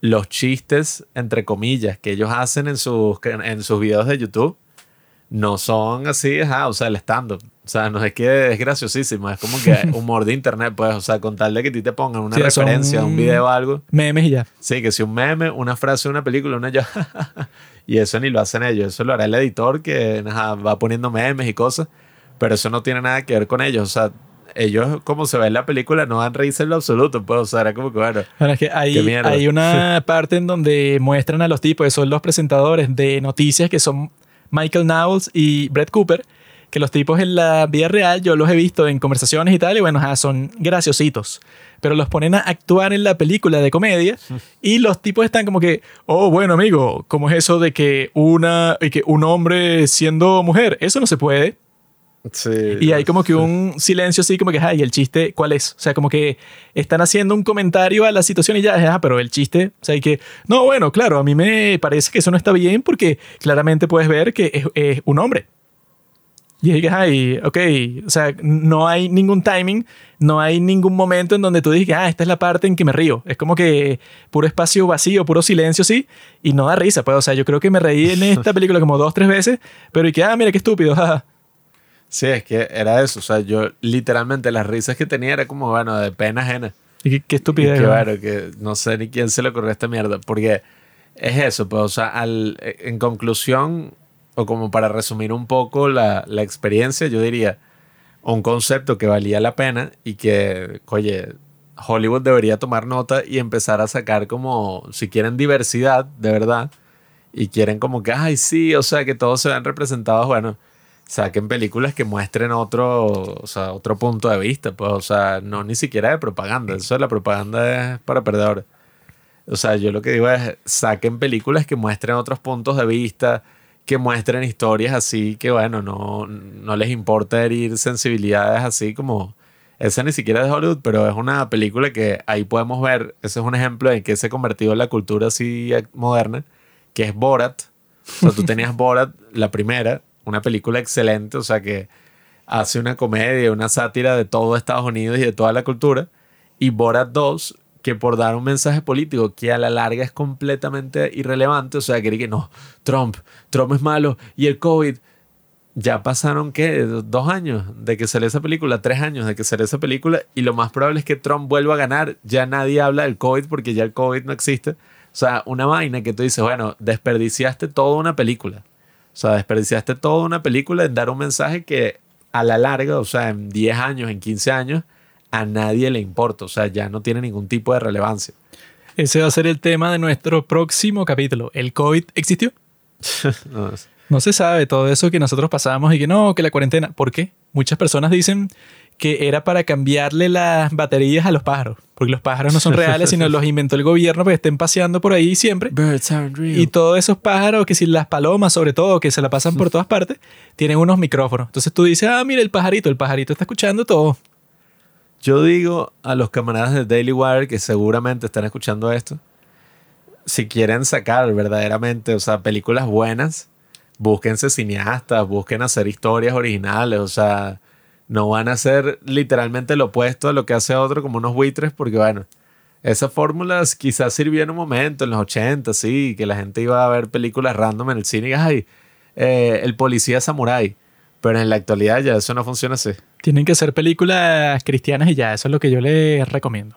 los chistes, entre comillas, que ellos hacen en sus, en sus videos de YouTube, no son así, ajá, o sea, el stand-up. O sea, no es que es graciosísimo, es como que humor de internet, pues, o sea, con tal de que a ti te pongan una Sí, referencia, un video o algo. Memes y ya. Sí, que si un meme, una frase, una película, una ya. y eso ni lo hacen ellos, eso lo hará el editor que ajá, va poniendo memes y cosas, pero eso no tiene nada que ver con ellos. O sea, ellos, como se ve en la película, no dan risa en lo absoluto, pues, o sea, era como que, bueno, Bueno, es que hay, hay una parte en donde muestran a los tipos que son los presentadores de noticias que son Michael Knowles y Brett Cooper, que los tipos en la vida real yo los he visto en conversaciones y tal, y bueno, ajá, son graciositos. Pero los ponen a actuar en la película de comedia y los tipos están como que, oh, bueno, amigo, ¿cómo es eso de que, una, y que un hombre siendo mujer? Eso no se puede. sí. Y hay como que un silencio así, como que, ay, ¿el chiste cuál es? O sea, como que están haciendo un comentario a la situación y ya, ah, pero el chiste, o sea, y que, no, bueno, claro, a mí me parece que eso no está bien porque claramente puedes ver que es, es un hombre. Y que, ay, ok, o sea, no hay ningún timing, no hay ningún momento en donde tú digas, ah, esta es la parte en que me río. Es como que puro espacio vacío, puro silencio, sí, y no da risa, pues, o sea, yo creo que me reí en esta película como dos, tres veces, pero y que, ah, mira qué estúpido, jaja. Sí, es que era eso. O sea, yo literalmente las risas que tenía era como, bueno, de pena ajena. Y qué, qué estupidez. ¿no? bueno, que no sé ni quién se le ocurrió esta mierda. Porque es eso, pues, o sea, al, en conclusión, o como para resumir un poco la, la experiencia, yo diría un concepto que valía la pena y que, oye, Hollywood debería tomar nota y empezar a sacar como, si quieren diversidad, de verdad, y quieren como que, ay, sí, o sea, que todos se vean representados, bueno, saquen películas que muestren otro, o sea, otro punto de vista, pues, o sea, no ni siquiera de propaganda, eso de la propaganda es para perdedores. O sea, yo lo que digo es, saquen películas que muestren otros puntos de vista, que muestren historias así, que bueno, no, no les importa herir sensibilidades así como... Esa ni siquiera es de Hollywood, pero es una película que ahí podemos ver, ese es un ejemplo de que se ha convertido en la cultura así moderna, que es Borat. O sea, tú tenías Borat, la primera, una película excelente, o sea que hace una comedia, una sátira de todo Estados Unidos y de toda la cultura. Y Borat 2, que por dar un mensaje político que a la larga es completamente irrelevante, o sea, que que no, Trump, Trump es malo y el COVID. Ya pasaron, ¿qué? Dos años de que salió esa película, tres años de que salió esa película, y lo más probable es que Trump vuelva a ganar. Ya nadie habla del COVID porque ya el COVID no existe. O sea, una vaina que tú dices, bueno, desperdiciaste toda una película. O sea, desperdiciaste toda una película en dar un mensaje que a la larga, o sea, en 10 años, en 15 años, a nadie le importa. O sea, ya no tiene ningún tipo de relevancia. Ese va a ser el tema de nuestro próximo capítulo. ¿El COVID existió? No, se sabe todo eso que nosotros pasamos y que no, que la cuarentena. ¿Por qué? Muchas personas dicen que era para cambiarle las baterías a los pájaros, porque los pájaros no son reales, sino los inventó el gobierno para que estén paseando por ahí siempre. Birds aren't real. Y todos esos pájaros, que si las palomas sobre todo, que se la pasan por todas partes, tienen unos micrófonos. Entonces tú dices, ah, mira el pajarito, el pajarito está escuchando todo. Yo digo a los camaradas de Daily Wire que seguramente están escuchando esto, si quieren sacar verdaderamente, o sea, películas buenas, búsquense cineastas, busquen hacer historias originales, o sea, no van a hacer literalmente lo opuesto a lo que hace otro como unos buitres, porque bueno, esas fórmulas quizás sirvió en un momento, en los 80, sí, que la gente iba a ver películas random en el cine y, ay, eh, el policía samurái, pero en la actualidad ya eso no funciona así. Tienen que ser películas cristianas y ya, eso es lo que yo les recomiendo.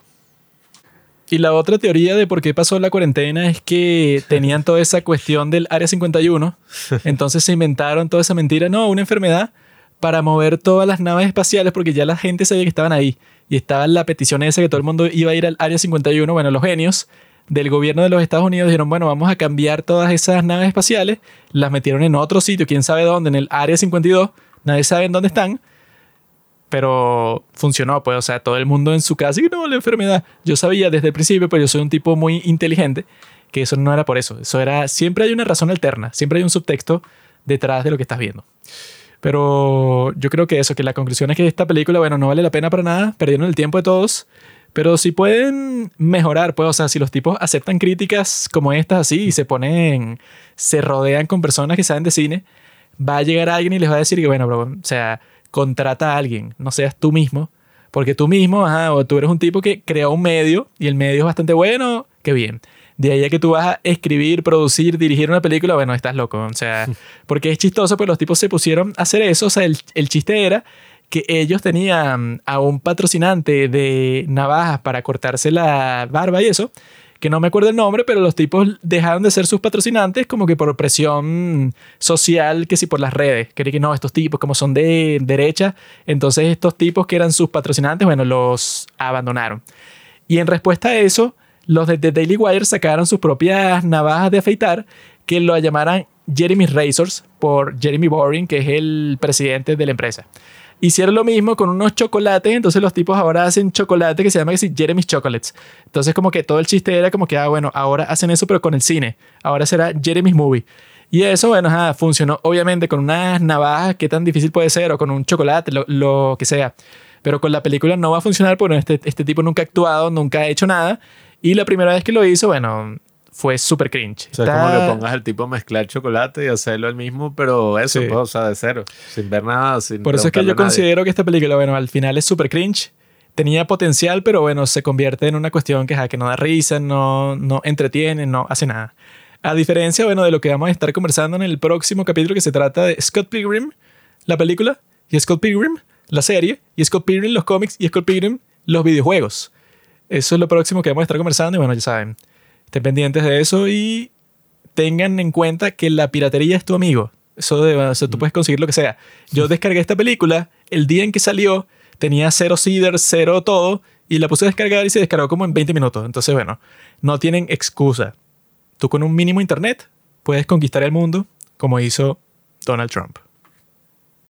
Y la otra teoría de por qué pasó la cuarentena es que tenían toda esa cuestión del Área 51, entonces se inventaron toda esa mentira, no, una enfermedad para mover todas las naves espaciales porque ya la gente sabía que estaban ahí y estaba la petición esa que todo el mundo iba a ir al Área 51, bueno, los genios del gobierno de los Estados Unidos dijeron, bueno, vamos a cambiar todas esas naves espaciales, las metieron en otro sitio, quién sabe dónde, en el Área 52, nadie sabe en dónde están, pero funcionó, pues, o sea, todo el mundo en su casa, y no, la enfermedad. Yo sabía desde el principio, pero yo soy un tipo muy inteligente, que eso no era por eso. Eso era, siempre hay una razón alterna, siempre hay un subtexto detrás de lo que estás viendo. Pero yo creo que eso, que la conclusión es que esta película, bueno, no vale la pena para nada, perdieron el tiempo de todos, pero si pueden mejorar, pues, o sea, si los tipos aceptan críticas como estas así y se ponen, se rodean con personas que saben de cine, va a llegar alguien y les va a decir que, bueno, bro, o sea, contrata a alguien, no seas tú mismo, porque tú mismo, ajá, o tú eres un tipo que crea un medio y el medio es bastante bueno, qué bien. De ahí a que tú vas a escribir, producir, dirigir una película, bueno, estás loco. O sea, porque es chistoso, pues los tipos se pusieron a hacer eso. O sea, el, el chiste era que ellos tenían a un patrocinante de navajas para cortarse la barba y eso, que no me acuerdo el nombre, pero los tipos dejaron de ser sus patrocinantes como que por presión social, que si por las redes. Que no, estos tipos como son de derecha, entonces estos tipos que eran sus patrocinantes, bueno, los abandonaron. Y en respuesta a eso, los de The Daily Wire sacaron sus propias navajas de afeitar que lo llamaran Jeremy Razors por Jeremy Boring, que es el presidente de la empresa. Hicieron lo mismo con unos chocolates, entonces los tipos ahora hacen chocolate que se llama Jeremy's Chocolates. Entonces como que todo el chiste era como que, ah, bueno, ahora hacen eso pero con el cine. Ahora será Jeremy's Movie. Y eso, bueno, funcionó obviamente con unas navajas, qué tan difícil puede ser, o con un chocolate, lo, lo que sea. Pero con la película no va a funcionar porque este, este tipo nunca ha actuado, nunca ha hecho nada. Y la primera vez que lo hizo, bueno, fue súper cringe. O sea, es como que pongas al tipo a mezclar chocolate y hacerlo el mismo, pero eso, pues, o sea, de cero, sin ver nada, sin Por eso es que yo considero que esta película, bueno, al final es súper cringe. Tenía potencial, pero bueno, se convierte en una cuestión que, que no da risa, no, no entretiene, no hace nada. A diferencia, bueno, de lo que vamos a estar conversando en el próximo capítulo que se trata de Scott Pilgrim, la película, y Scott Pilgrim, la serie, y Scott Pilgrim, los cómics, y Scott Pilgrim, los videojuegos. Eso es lo próximo que vamos a estar conversando y bueno, ya saben, Estén pendientes de eso y tengan en cuenta que la piratería es tu amigo. Eso de, o sea, tú puedes conseguir lo que sea. Yo descargué esta película el día en que salió, tenía cero seeder, cero todo, y la puse a descargar y se descargó como en 20 minutos. Entonces, bueno, no tienen excusa. Tú con un mínimo internet puedes conquistar el mundo como hizo Donald Trump.